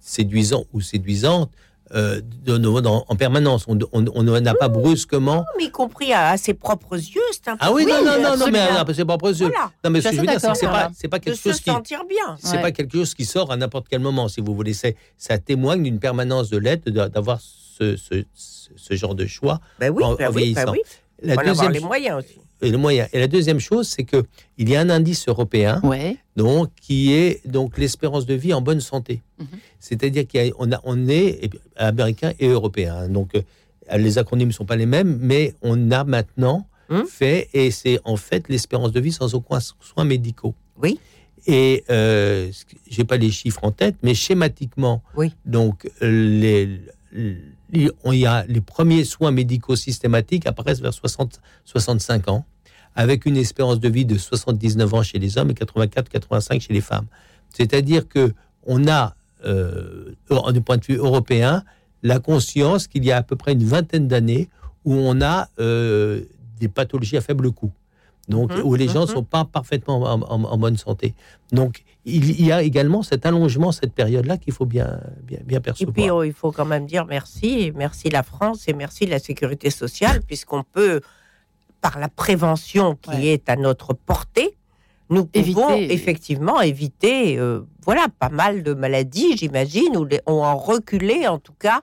séduisants ou séduisantes euh, de- de- dans- en permanence. On on- on n'a pas brusquement Mais y compris à, à ses propres yeux, c'est un ah oui, non, non, non, non, mais c'est pas possible. Voilà, Non, mais Je ce que je veux dire, c'est que c'est pas, quelque se chose qui, sentir bien. c'est Ouais. pas quelque chose qui sort à n'importe quel moment, si vous voulez. Ça témoigne d'une permanence de l'être, d'avoir ce, ce, ce- ce genre de choix. Ben oui, en- ben en oui, ben vieillissant. oui. La avoir les moyens aussi. et le moyen. Et la deuxième chose, c'est que il y a un indice européen, Ouais. donc qui est donc l'espérance de vie en bonne santé. Mhm. C'est-à-dire qu'on a, on est américain et européen. hein. Donc euh, les acronymes ne sont pas les mêmes, mais on a maintenant Mhm. fait et c'est en fait l'espérance de vie sans aucun soins médicaux. Oui. Et euh, j'ai pas les chiffres en tête, mais schématiquement, Oui. donc les, les- on y a les premiers soins médicaux systématiques apparaissent vers 60, 65 ans, avec une espérance de vie de 79 ans chez les hommes et 84-85 chez les femmes. C'est-à-dire que on a, euh, du point de vue européen, la conscience qu'il y a à peu près une vingtaine d'années où on a euh, des pathologies à faible coût. Donc, Mhm, où les gens ne mhm. sont pas parfaitement en, en- en bonne santé. Donc, il y a également cet allongement, cette période-là qu'il faut bien, bien, bien Et percevoir. puis, oh, il faut quand même dire merci, et merci la France et merci la sécurité sociale, puisqu'on peut, par la prévention qui Ouais. est à notre portée, nous pouvons Éviter. effectivement éviter, euh, voilà, pas mal de maladies, j'imagine, ou ont en reculé, en tout cas,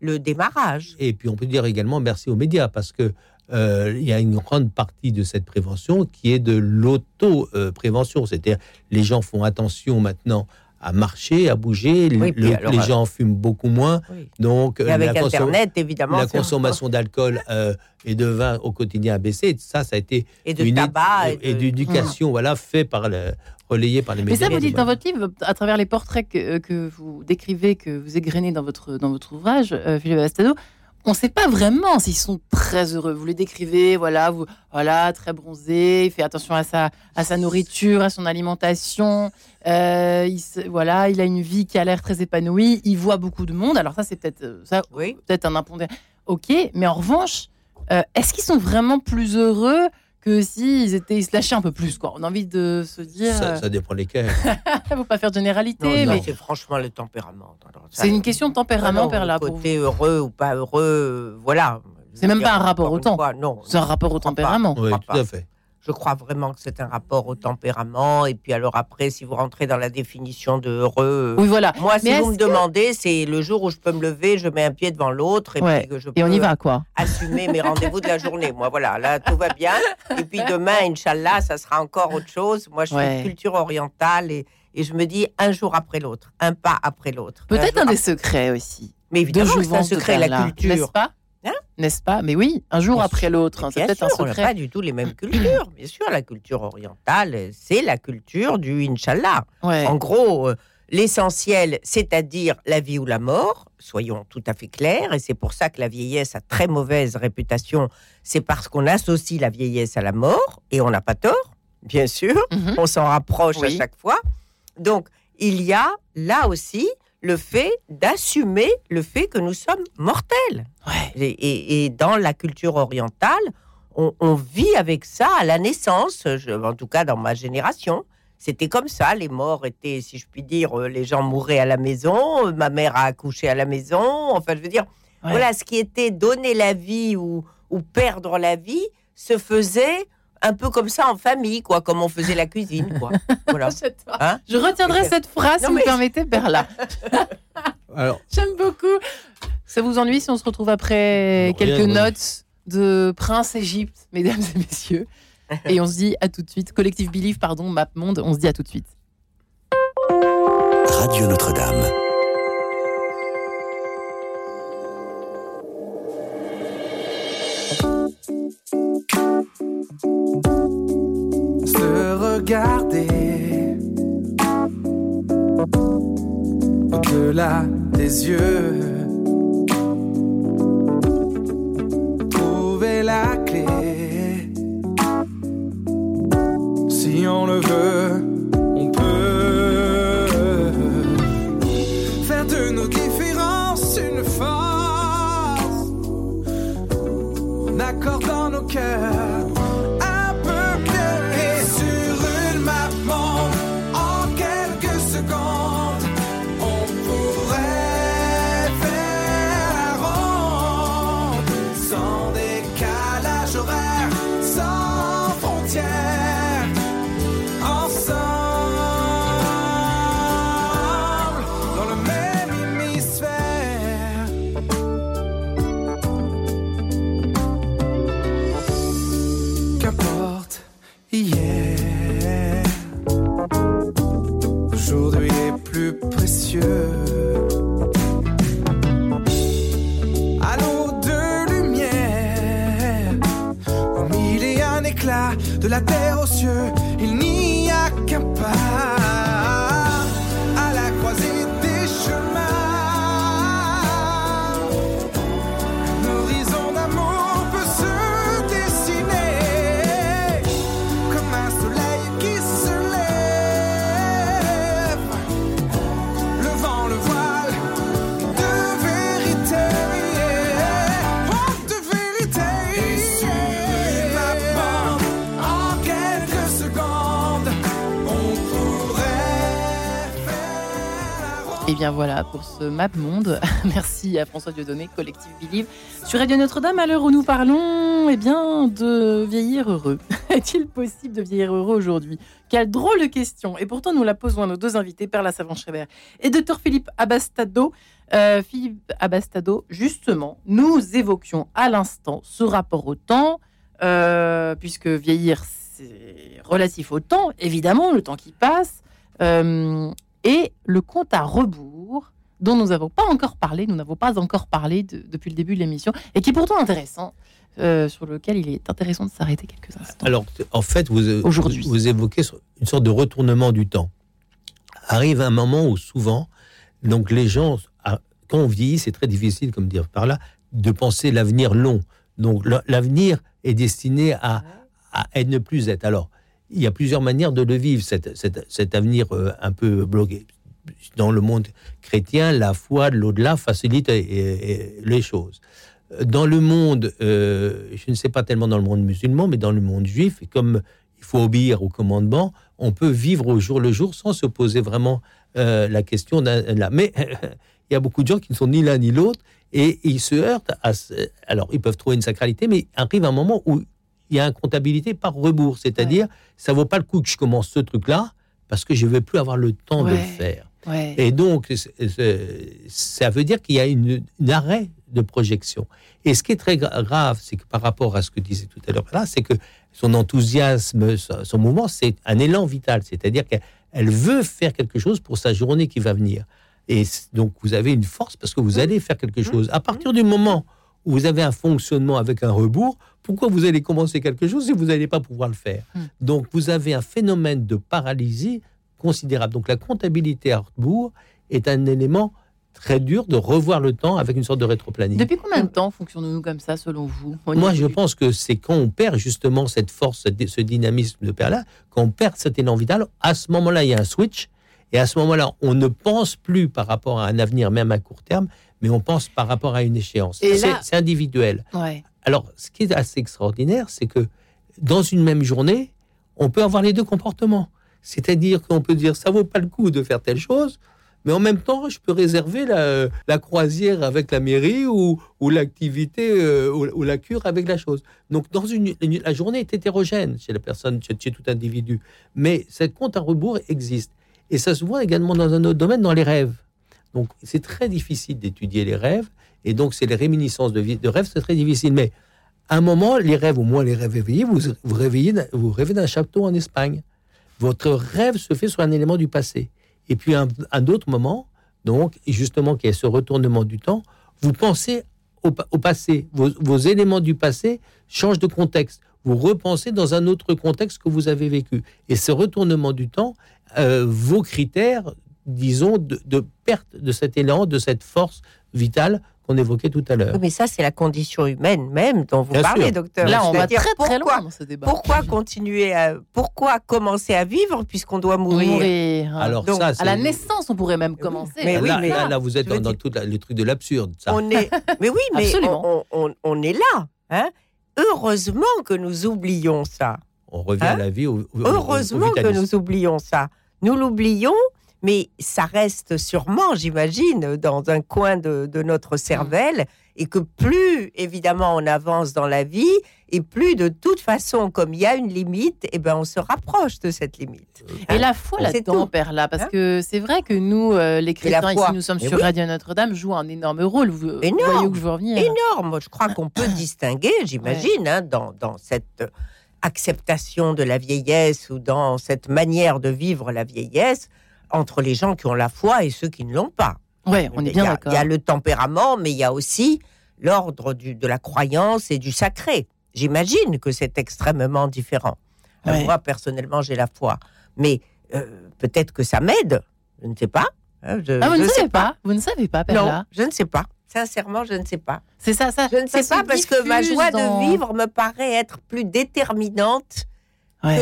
le démarrage. Et puis on peut dire également merci aux médias parce que euh, il y a une grande partie de cette prévention qui est de l'auto-prévention. C'est-à-dire les gens font attention maintenant à marcher, à bouger. Oui, le- puis alors, les euh, gens fument beaucoup moins. Oui. Donc Et avec la, Internet, évidemment, la consommation d'alcool euh, et de vin au quotidien a baissé. Ça, ça a été et de une tabac. et Et de- d'éducation, voilà, fait par le, relayé par les Mais médias. ça, vous dites dans votre livre, à travers les portraits que, que vous décrivez, que vous égrenez dans votre, dans votre ouvrage, euh, Philippe Bastado, on ne sait pas vraiment s'ils sont très heureux. Vous les décrivez, voilà, vous, voilà, très bronzé, il fait attention à sa, à sa nourriture, à son alimentation, euh, il, se- voilà, il a une vie qui a l'air très épanouie, il voit beaucoup de monde. Alors ça, c'est peut-être euh, ça, Oui. peut-être un impondérable. Ok, mais en revanche, Euh, Est-ce qu'ils sont vraiment plus heureux que s'ils étaient, ils se lâchaient un peu plus quoi On a envie de se dire, Ça, euh, ça dépend lesquels. faut pas faire de généralité, Non, mais c'est franchement le tempérament. C'est une question de tempérament, non, pour vous. Côté heureux ou pas heureux, euh, voilà. C'est même pas un rapport au temps. C'est un rapport au tempérament. Oui, tout à fait. Je crois vraiment que c'est un rapport au tempérament. Et puis alors après, si vous rentrez dans la définition de heureux, Oui, voilà. moi, si Mais vous me que- demandez, c'est le jour où je peux me lever, je mets un pied devant l'autre et Ouais. puis que je Et on y peux va, quoi. assumer mes rendez-vous de la journée. Moi, voilà, là, tout va bien. Et puis demain, Inch'Allah, ça sera encore autre chose. Moi, je Ouais. suis de culture orientale et, et je me dis un jour après l'autre, un pas après l'autre. Peut-être un des après- secrets aussi. Mais De évidemment, c'est un secret, la culture. N'est-ce pas? Hein N'est-ce pas? Mais oui, un jour Bien après l'autre. hein, C'est peut-être un sûr, on n'a secret. pas du tout les mêmes cultures. Bien sûr, la culture orientale, c'est la culture du Inch'Allah. Ouais. En gros, euh, l'essentiel, c'est-à-dire la vie ou la mort, soyons tout à fait clairs, et c'est pour ça que la vieillesse a très mauvaise réputation, c'est parce qu'on associe la vieillesse à la mort, et on n'a pas tort, bien sûr, Mhm. on s'en rapproche à chaque fois. Donc, il y a là aussi le fait d'assumer le fait que nous sommes mortels. Ouais. Et, et- et dans la culture orientale, on, on vit avec ça à la naissance, je- en tout cas dans ma génération. C'était comme ça, les morts étaient, si je puis dire, euh, les gens mouraient à la maison, euh, ma mère a accouché à la maison, enfin je veux dire, Ouais. voilà, ce qui était donner la vie ou, ou perdre la vie se faisait un peu comme ça en famille, quoi, comme on faisait la cuisine, quoi. Voilà. Hein Je retiendrai cette phrase, si Non, vous mais- permettez. Alors, J'aime beaucoup. Ça vous ennuie si on se retrouve après Non, quelques notes de Prince Égypte, mesdames et messieurs? Et on se dit à tout de suite. Collectif Believe, pardon, Map Monde, on se dit à tout de suite. Radio Notre-Dame. Au-delà des yeux. Trouver la clé. Si on le veut, voilà pour ce Map Monde. Merci à François Dieudonné, Collectif Believe. Sur Radio Notre-Dame, à l'heure où nous parlons eh bien, de vieillir heureux. Est-il possible de vieillir heureux aujourd'hui? Quelle drôle de question. Et pourtant, nous la posons à nos deux invités, Perla Savant-Schreiber et Dr Philippe Abastado. Euh, Philippe Abastado, justement, nous évoquions à l'instant ce rapport au temps, euh, puisque vieillir, c'est relatif au temps, évidemment, le temps qui passe. Euh, et le compte à rebours dont nous n'avons pas encore parlé, nous n'avons pas encore parlé de- depuis le début de l'émission, et qui est pourtant intéressant, euh, sur lequel il est intéressant de s'arrêter quelques instants. alors, en fait, vous, Aujourd'hui. vous, évoquez une sorte de retournement du temps. Arrive un moment où souvent, donc les gens, ah, quand on vieillit, c'est très difficile, comme dire par là, de penser l'avenir long. Donc la- l'avenir est destiné à, à, à ne plus être. Alors, il y a plusieurs manières de le vivre, cet, cet- cet avenir euh, un peu bloqué. Dans le monde chrétien, la foi de l'au-delà facilite euh, euh, les choses. dans le monde, euh, je ne sais pas tellement dans le monde musulman, mais dans le monde juif, et comme il faut obéir au commandement, on peut vivre au jour le jour sans se poser vraiment euh, la question là. Mais il y a beaucoup de gens qui ne sont ni l'un ni l'autre et ils se heurtent à. ce- Alors, ils peuvent trouver une sacralité, mais arrive un moment où il y a une comptabilité par rebours, c'est-à-dire ça vaut pas le coup que je commence ce truc-là parce que je vais plus avoir le temps de le Ouais. faire. Ouais. Et donc, ça veut dire qu'il y a une, une arrêt de projection. Et ce qui est très gra- grave, c'est que par rapport à ce que disait tout à l'heure là, c'est que son enthousiasme, son, mouvement, c'est un élan vital. C'est-à-dire qu'elle elle veut faire quelque chose pour sa journée qui va venir. Et donc, vous avez une force parce que vous allez faire quelque chose. À partir du moment où vous avez un fonctionnement avec un rebours, pourquoi vous allez commencer quelque chose si vous n'allez pas pouvoir le faire? Donc, vous avez un phénomène de paralysie considérable. Donc, la comptabilité à rebours est un élément très dur de revoir le temps avec une sorte de rétroplanning. Depuis combien de temps fonctionnons-nous comme ça, selon vous Moi, je pense que c'est quand on perd justement cette force, ce dynamisme de père là, quand on perd cet élan vital, à ce moment-là, il y a un switch. Et à ce moment-là, on ne pense plus par rapport à un avenir, même à court terme, mais on pense par rapport à une échéance. C'est là- c'est individuel. Ouais. Alors, ce qui est assez extraordinaire, c'est que dans une même journée, on peut avoir les deux comportements. C'est-à-dire qu'on peut dire ça vaut pas le coup de faire telle chose, mais en même temps, je peux réserver la, croisière avec la mairie ou, l'activité euh, ou, la cure avec la chose. Donc, dans une, une- la journée est hétérogène chez la personne, chez, tout individu, mais cette compte à rebours existe. Et ça se voit également dans un autre domaine, dans les rêves. Donc, c'est très difficile d'étudier les rêves, et donc c'est les réminiscences de, de rêves, c'est très difficile. Mais à un moment, les rêves, au moins les rêves éveillés, vous, vous, réveillez, vous rêvez d'un château en Espagne. Votre rêve se fait sur un élément du passé. Et puis, un, un autre moment, donc, justement, qui est ce retournement du temps, vous pensez au, pa- au passé. Vos, vos éléments du passé changent de contexte. Vous repensez dans un autre contexte que vous avez vécu. Et ce retournement du temps, euh, vos critères, disons, de, de perte de cet élan, de cette force vitale qu'on évoquait tout à l'heure. Oui, mais ça, c'est la condition humaine même dont vous Bien parlez, sûr. docteur. Là, on va très très pourquoi- loin dans ce débat. Pourquoi continuer à, pourquoi commencer à vivre puisqu'on doit mourir, Mourir. Alors Donc, ça, à la naissance, on pourrait même commencer. Mais oui, là, mais- là, là, vous êtes dans, tout la- le truc de l'absurde. On est, mais oui, mais on, on- on est là. Hein Heureusement que nous oublions ça. On revient Hein à la vie. Au, au- au- au Heureusement que nous oublions ça. Nous l'oublions, mais ça reste sûrement, j'imagine, dans un coin de, de notre cervelle, et que plus, évidemment, on avance dans la vie, et plus, de toute façon, comme il y a une limite, eh ben, on se rapproche de cette limite. Et la foi C'est là-dedans. Père, là, parce Hein que c'est vrai que nous, euh, les chrétiens, ici, nous sommes Mais sur oui. Radio Notre-Dame, jouent un énorme rôle. Vous, vous Énorme. voyez où je veux revenir énorme. Je crois qu'on peut distinguer, j'imagine, hein, dans, dans cette acceptation de la vieillesse ou dans cette manière de vivre la vieillesse entre les gens qui ont la foi et ceux qui ne l'ont pas. Ouais, on est bien d'accord. Il y a le tempérament, mais il y a aussi l'ordre de la croyance et du sacré. J'imagine que c'est extrêmement différent. Euh, Ouais. Moi, personnellement, j'ai la foi. Mais euh, peut-être que ça m'aide. Je ne sais pas. hein, je, Ah, vous je ne savez pas Vous ne savez pas, Non, je ne sais pas. Sincèrement, je ne sais pas. C'est ça, ça. Je ne sais pas parce que ma joie dans- de vivre me paraît être plus déterminante Ouais.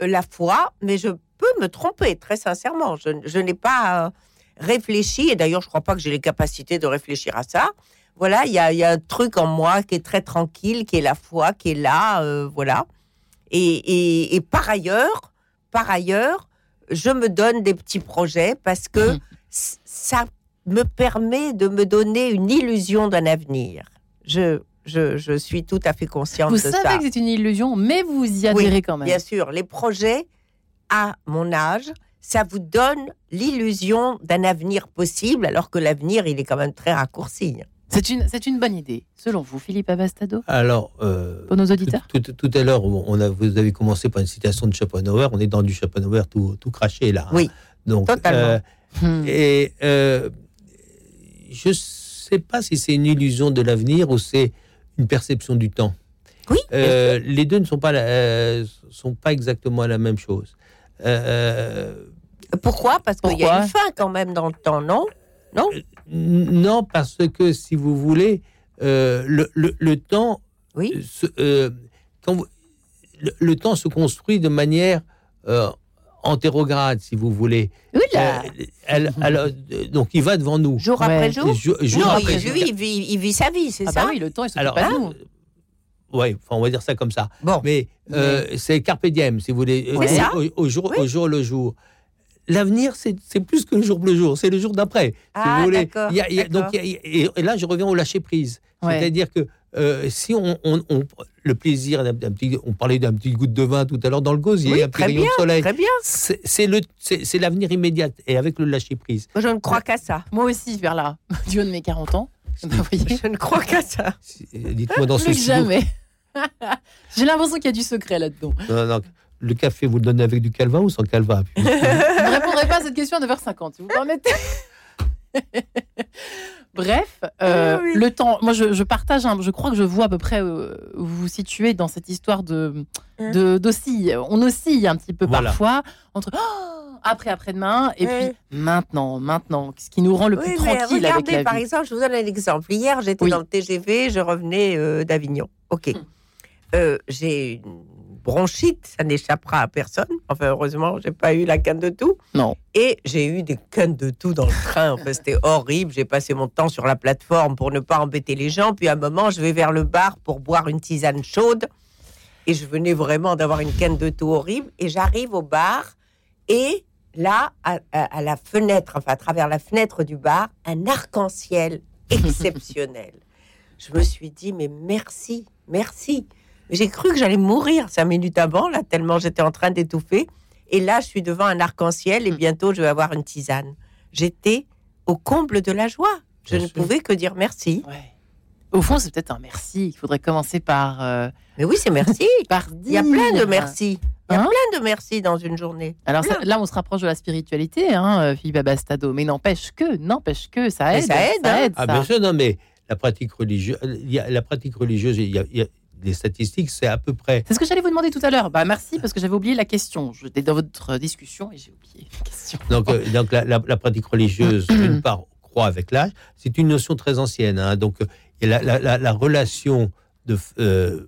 que la foi, mais je peux me tromper, très sincèrement. Je, je n'ai pas euh, réfléchi, et d'ailleurs, je ne crois pas que j'ai les capacités de réfléchir à ça. Voilà, il y a, il y a un truc en moi qui est très tranquille, qui est la foi, qui est là, euh, voilà. Et, et- et par ailleurs, par ailleurs, je me donne des petits projets parce que c- ça me permet de me donner une illusion d'un avenir. Je, je, je suis tout à fait consciente Vous de savez ça. que c'est une illusion, mais vous y adhérez quand même. Bien sûr, les projets, à mon âge, ça vous donne l'illusion d'un avenir possible, alors que l'avenir, il est quand même très raccourci. C'est une, c'est une bonne idée, selon vous, Philippe Abastado, Alors, euh, pour nos auditeurs. tout, tout- tout à l'heure, on a, vous avez commencé par une citation de Schopenhauer. On est dans du Schopenhauer tout, tout craché là. Oui, Donc, totalement. euh, Hmm. et euh, je sais pas si c'est une illusion de l'avenir ou c'est une perception du temps. Oui, Euh, les deux ne sont pas, la- euh, sont pas exactement la même chose. Euh, Pourquoi? Parce qu'il y a une fin quand même dans le temps, non? Non? Non, parce que si vous voulez, euh, le, le- le temps, Oui. se- euh, quand vous- le, le temps se construit de manière euh, antérograde, si vous voulez. Oui, là. Euh, elle- elle, euh, donc il va devant nous. Jour Ouais. après jour? Jour- jour non, après il, jour. lui, il vit, il vit sa vie, c'est Ah ça? bah oui, le temps, il s'occupe Alors, pas nous. Ouais, enfin, on va dire ça comme ça. Bon. Mais euh, c'est carpe diem, si vous voulez, C'est ça. au, au jour, Oui. au jour le jour. L'avenir, c'est c'est plus que le jour le jour, c'est le jour d'après. si Ah, vous voulez. d'accord, Il y a- il y a- donc, d'accord. il y a- et, et là, je reviens au lâcher prise. Ouais. C'est-à-dire que euh, si on, on- on- le plaisir d'un petit, on parlait d'un petit goutte de vin tout à l'heure dans le gosier, Oui, un petit rayon de soleil. très bien. C'est le, l'avenir immédiat et avec le lâcher prise. Moi, je ne crois qu'à ça. Moi aussi, vers là, du haut de mes 40 ans. Bah, vous voyez, Je ne crois qu'à ça. Dites-moi dans ce plus que studio- jamais. J'ai l'impression qu'il y a du secret là-dedans. Non, non, le café, vous le donnez avec du calvin ou sans calvin? Je ne répondrai pas à cette question à 9h50, si vous permettez? Bref, euh, oui. le temps. Moi, je, je partage. un- je crois que je vois à peu près euh, où vous vous situez dans cette histoire de Hein? d'oscille. On oscille un petit peu Voilà. parfois entre oh, après après-demain et puis maintenant, maintenant, ce qui nous rend le plus tranquille avec regardez, la par exemple, je vous donne un exemple. Hier, j'étais Oui. dans le TGV, je revenais euh, d'Avignon. OK. Hmm. Euh, j'ai une bronchite, ça n'échappera à personne. Enfin, heureusement, j'ai pas eu la canne de tout. Non. Et j'ai eu des cannes de tout dans le train. Enfin, c'était horrible. J'ai passé mon temps sur la plateforme pour ne pas embêter les gens. Puis à un moment, je vais vers le bar pour boire une tisane chaude. Et je venais vraiment d'avoir une canne de tout horrible. Et j'arrive au bar. Et là, à, à- à la fenêtre, enfin à travers la fenêtre du bar, un arc-en-ciel exceptionnel. je me suis dit, mais merci, merci. J'ai cru que j'allais mourir cinq minutes avant, là, tellement j'étais en train d'étouffer. Et là, je suis devant un arc-en-ciel et bientôt, je vais avoir une tisane. J'étais au comble de la joie. Je Bien ne sûr. pouvais que dire merci. Ouais. Au fond, c'est peut-être un merci. Il faudrait commencer par euh, Mais oui, c'est merci. par Il y a plein de merci. Il y a Hein plein de merci dans une journée. Alors ça- là, on se rapproche de la spiritualité, hein, euh, Philippe Abastado. Mais n'empêche que, n'empêche que, ça Mais aide. ça aide, hein. Ah, ça. bien sûr, non, mais la pratique religieuse, il y a, la pratique religieuse, il y a, il y a des statistiques, c'est à peu près. C'est ce que j'allais vous demander tout à l'heure. Bah merci parce que j'avais oublié la question. J'étais dans votre discussion et j'ai oublié la question. Donc, euh, donc la, la- la pratique religieuse, d'une part, croît avec l'âge. C'est une notion très ancienne. hein. donc, euh, et la, la- la- la relation de euh,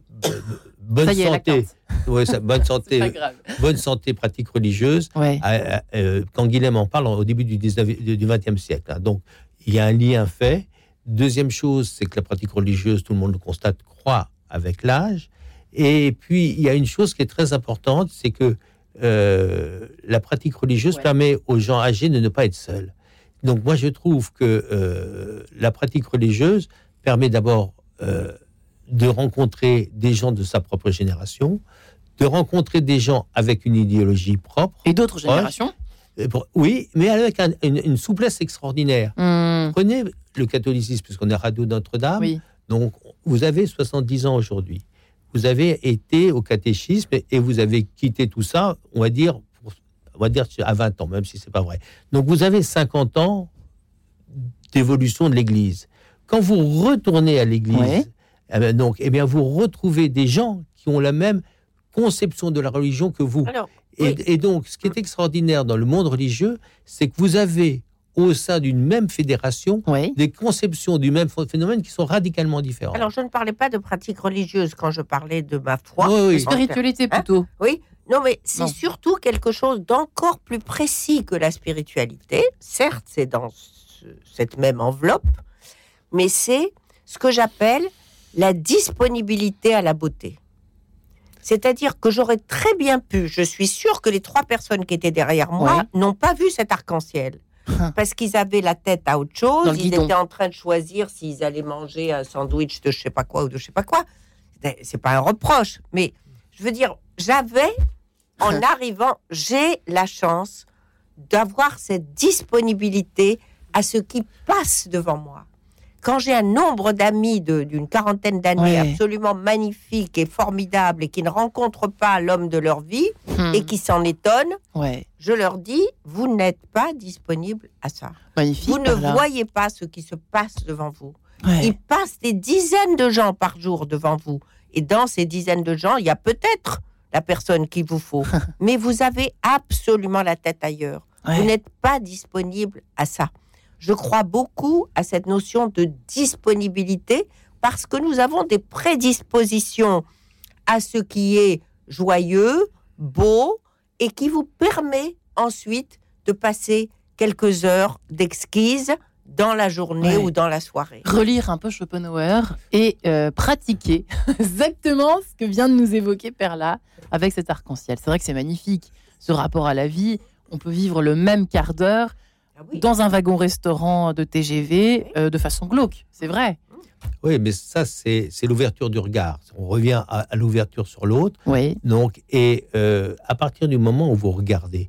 bonne Ça y est, la santé, carte. ouais, ça, bonne santé, bonne santé, pratique religieuse. Ouais. euh, euh, quand Guilhem en parle au début du 19, du 20e siècle. hein. Donc, il y a un lien fait. Deuxième chose, c'est que la pratique religieuse, tout le monde le constate, croît avec l'âge. Et puis, il y a une chose qui est très importante, c'est que euh, la pratique religieuse Ouais. permet aux gens âgés de ne pas être seuls. Donc, moi, je trouve que euh, la pratique religieuse permet d'abord euh, de rencontrer des gens de sa propre génération, de rencontrer des gens avec une idéologie propre. Et d'autres générations Oui, mais avec un- une, une souplesse extraordinaire. Hmm, Prenez le catholicisme, puisqu'on est Radio Notre-Dame. Oui. Donc, vous avez 70 ans aujourd'hui. Vous avez été au catéchisme et- vous avez quitté tout ça, on va dire, pour- on va dire à 20 ans, même si c'est pas vrai. Donc, vous avez 50 ans d'évolution de l'Église. Quand vous retournez à l'Église, Ouais. eh bien, donc, eh bien, vous retrouvez des gens qui ont la même conception de la religion que vous. Alors, Et, Oui. et donc, ce qui est extraordinaire dans le monde religieux, c'est que vous avez au sein d'une même fédération Oui. des conceptions du même phénomène qui sont radicalement différentes. alors, je ne parlais pas de pratique religieuse quand je parlais de ma foi. Oui, oui. Spiritualité Hein plutôt. Oui, non, mais c'est Non. surtout quelque chose d'encore plus précis que la spiritualité. Certes, c'est dans ce- cette même enveloppe, mais c'est ce que j'appelle la disponibilité à la beauté. C'est-à-dire que j'aurais très bien pu, je suis sûre que les trois personnes qui étaient derrière moi n'ont pas vu cet arc-en-ciel. Hein. Parce qu'ils avaient la tête à autre chose, ils étaient en train de choisir s'ils allaient manger un sandwich de je sais pas quoi ou de je sais pas quoi. C'est pas un reproche, mais je veux dire, j'avais, en arrivant, j'ai la chance d'avoir cette disponibilité à ce qui passe devant moi. Quand j'ai un nombre d'amis d'une quarantaine d'années Ouais. absolument magnifiques et formidables et qui ne rencontrent pas l'homme de leur vie Hmm, et qui s'en étonnent, Ouais. je leur dis, vous n'êtes pas disponible à ça. Magnifique. Vous ne là. voyez pas ce qui se passe devant vous. Ouais. Il passe des dizaines de gens par jour devant vous. Et dans ces dizaines de gens, il y a peut-être la personne qu'il vous faut. mais vous avez absolument la tête ailleurs. Vous n'êtes pas disponible à ça. Je crois beaucoup à cette notion de disponibilité parce que nous avons des prédispositions à ce qui est joyeux, beau et qui vous permet ensuite de passer quelques heures d'exquise dans la journée Ouais. ou dans la soirée. relire un peu Schopenhauer et euh, pratiquer exactement ce que vient de nous évoquer Perla avec cet arc-en-ciel. C'est vrai que c'est magnifique, ce rapport à la vie. On peut vivre le même quart d'heure Ah oui. dans un wagon-restaurant de TGV euh, de façon glauque. C'est vrai. Oui, mais ça, c'est l'ouverture du regard. On revient à, à l'ouverture sur l'autre. Oui. Donc, et euh, à partir du moment où vous regardez,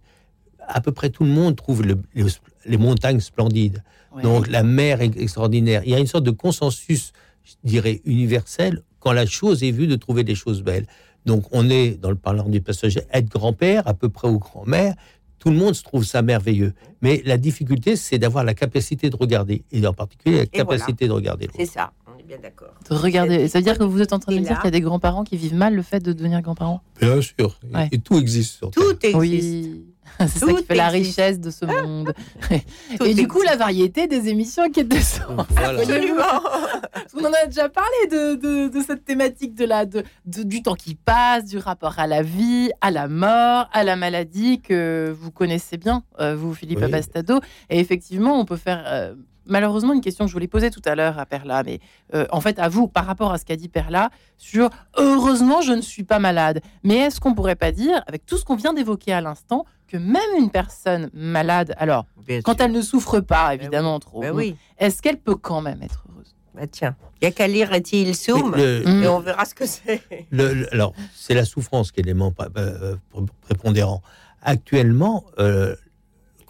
à peu près tout le monde trouve le- les, les montagnes splendides. Donc, la mer est extraordinaire. Il y a une sorte de consensus, je dirais, universel, quand la chose est vue, de trouver des choses belles. Donc, on est, dans le parlant du passager, être grand-père, à peu près au grand-mère. Tout le monde se trouve ça merveilleux. Mais la difficulté, c'est d'avoir la capacité de regarder. Et en particulier, la capacité de regarder l'autre. C'est ça, on est bien d'accord. De regarder. Ça veut dire que vous êtes en train de me dire qu'il y a des grands-parents qui vivent mal le fait de devenir grands-parents? Bien sûr. Ouais. Et tout existe sur Terre. Tout existe. Oui. C'est ça qui fait la richesse de ce monde. Tout et du coup, la variété des émissions qui est de. Voilà. Absolument. Qu'on en a déjà parlé de, de- de cette thématique de la, de, de- du temps qui passe, du rapport à la vie, à la mort, à la maladie que vous connaissez bien, euh, vous, Philippe Oui. Abastado. Et effectivement, on peut faire. Malheureusement, une question que je voulais poser tout à l'heure à Perla, mais euh, en fait, à vous, par rapport à ce qu'a dit Perla, sur heureusement, je ne suis pas malade. Mais est-ce qu'on pourrait pas dire, avec tout ce qu'on vient d'évoquer à l'instant, que même une personne malade, alors, Bien quand sûr. elle ne souffre pas, évidemment, trop, Ben oui. est-ce qu'elle peut quand même être heureuse? Bah tiens, il n'y a qu'à lire Eti Soum Le- Mm. et on verra ce que c'est. Le- le- alors, c'est la souffrance qui est l'élément euh, prépondérant. Actuellement, euh,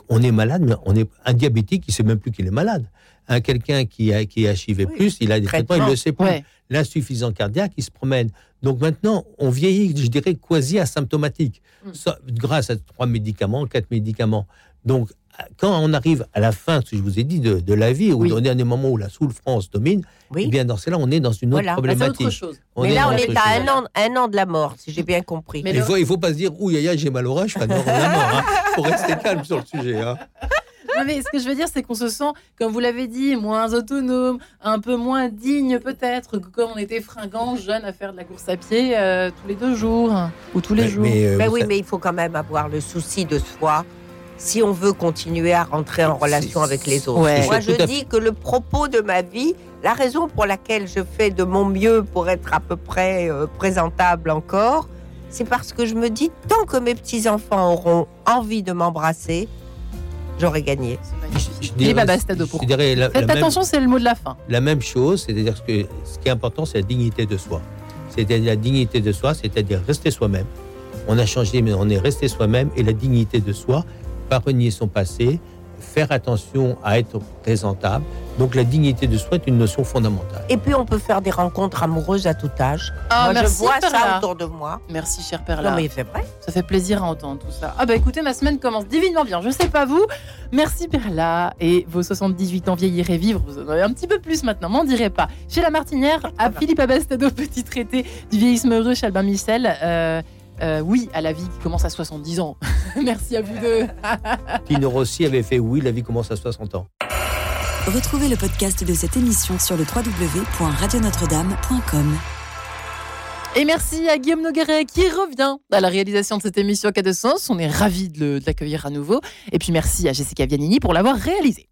on est malade, mais on est un diabétique, il ne sait même plus qu'il est malade. Un quelqu'un qui, a, qui est HIV+, Oui. il a des traitements, il ne le sait plus. Ouais. L'insuffisant cardiaque, il se promène. Donc maintenant, on vieillit, je dirais, quasi asymptomatique, Mm. Ça, grâce à trois médicaments, quatre médicaments. Donc, quand on arrive à la fin, ce que je vous ai dit, de, de la vie, ou Oui. au dernier moment où la souffrance domine, Oui. eh bien, dans cela, on est dans une autre Voilà. Bah, Bah, c'est problématique. autre chose. On Mais là, on est à un an, un an de la mort, si j'ai bien compris. Mais Il le- faut, pas se dire, ouh, yaya, j'ai mal au rein, je fais non, la mort. Hein. faut rester calme sur le sujet. Hein. Non, mais ce que je veux dire, c'est qu'on se sent, comme vous l'avez dit, moins autonome, un peu moins digne peut-être que comme on était fringants, jeunes, à faire de la course à pied euh, tous les deux jours ou tous les Mais- jours. mais, euh, Ben oui, mais il faut quand même avoir le souci de soi si on veut continuer à rentrer en relation avec les autres. Ouais. Moi, je dis que le propos de ma vie, la raison pour laquelle je fais de mon mieux pour être à peu près euh, présentable encore, c'est parce que je me dis, tant que mes petits-enfants auront envie de m'embrasser, j'aurai gagné. Je Philippe dirais- je dirais la, Faites la attention, c'est le mot de la fin. la même chose, c'est-à-dire que ce qui est important, c'est la dignité de soi. C'est-à-dire la dignité de soi, c'est-à-dire rester soi-même. On a changé, mais on est resté soi-même. Et la dignité de soi, pas renier son passé, faire attention à être présentable. Donc la dignité de soi est une notion fondamentale. Et puis, on peut faire des rencontres amoureuses à tout âge. Ah, Moi, merci, je vois ça Perla. autour de moi. Merci, cher Perla. Non, mais c'est vrai. Ça fait plaisir à entendre tout ça. Ah bah écoutez, ma semaine commence divinement bien. Je sais pas vous. Merci Perla. Et vos 78 ans vieillir et vivre, vous en avez un petit peu plus maintenant, m'en direz pas. Chez La Martinière, à. Philippe Abastado, petit traité du vieillissement heureux chez Albin Michel. Euh, euh, oui à la vie qui commence à 70 ans. Merci à vous deux. Tino Rossi avait fait oui, la vie commence à 60 ans. Retrouvez le podcast de cette émission sur le www.radionotre-dame.com. Et merci à Guillaume Nogueret qui revient à la réalisation de cette émission Cas de Sens. On est ravis de l'accueillir à nouveau. Et puis merci à Jessica Vianini pour l'avoir réalisé.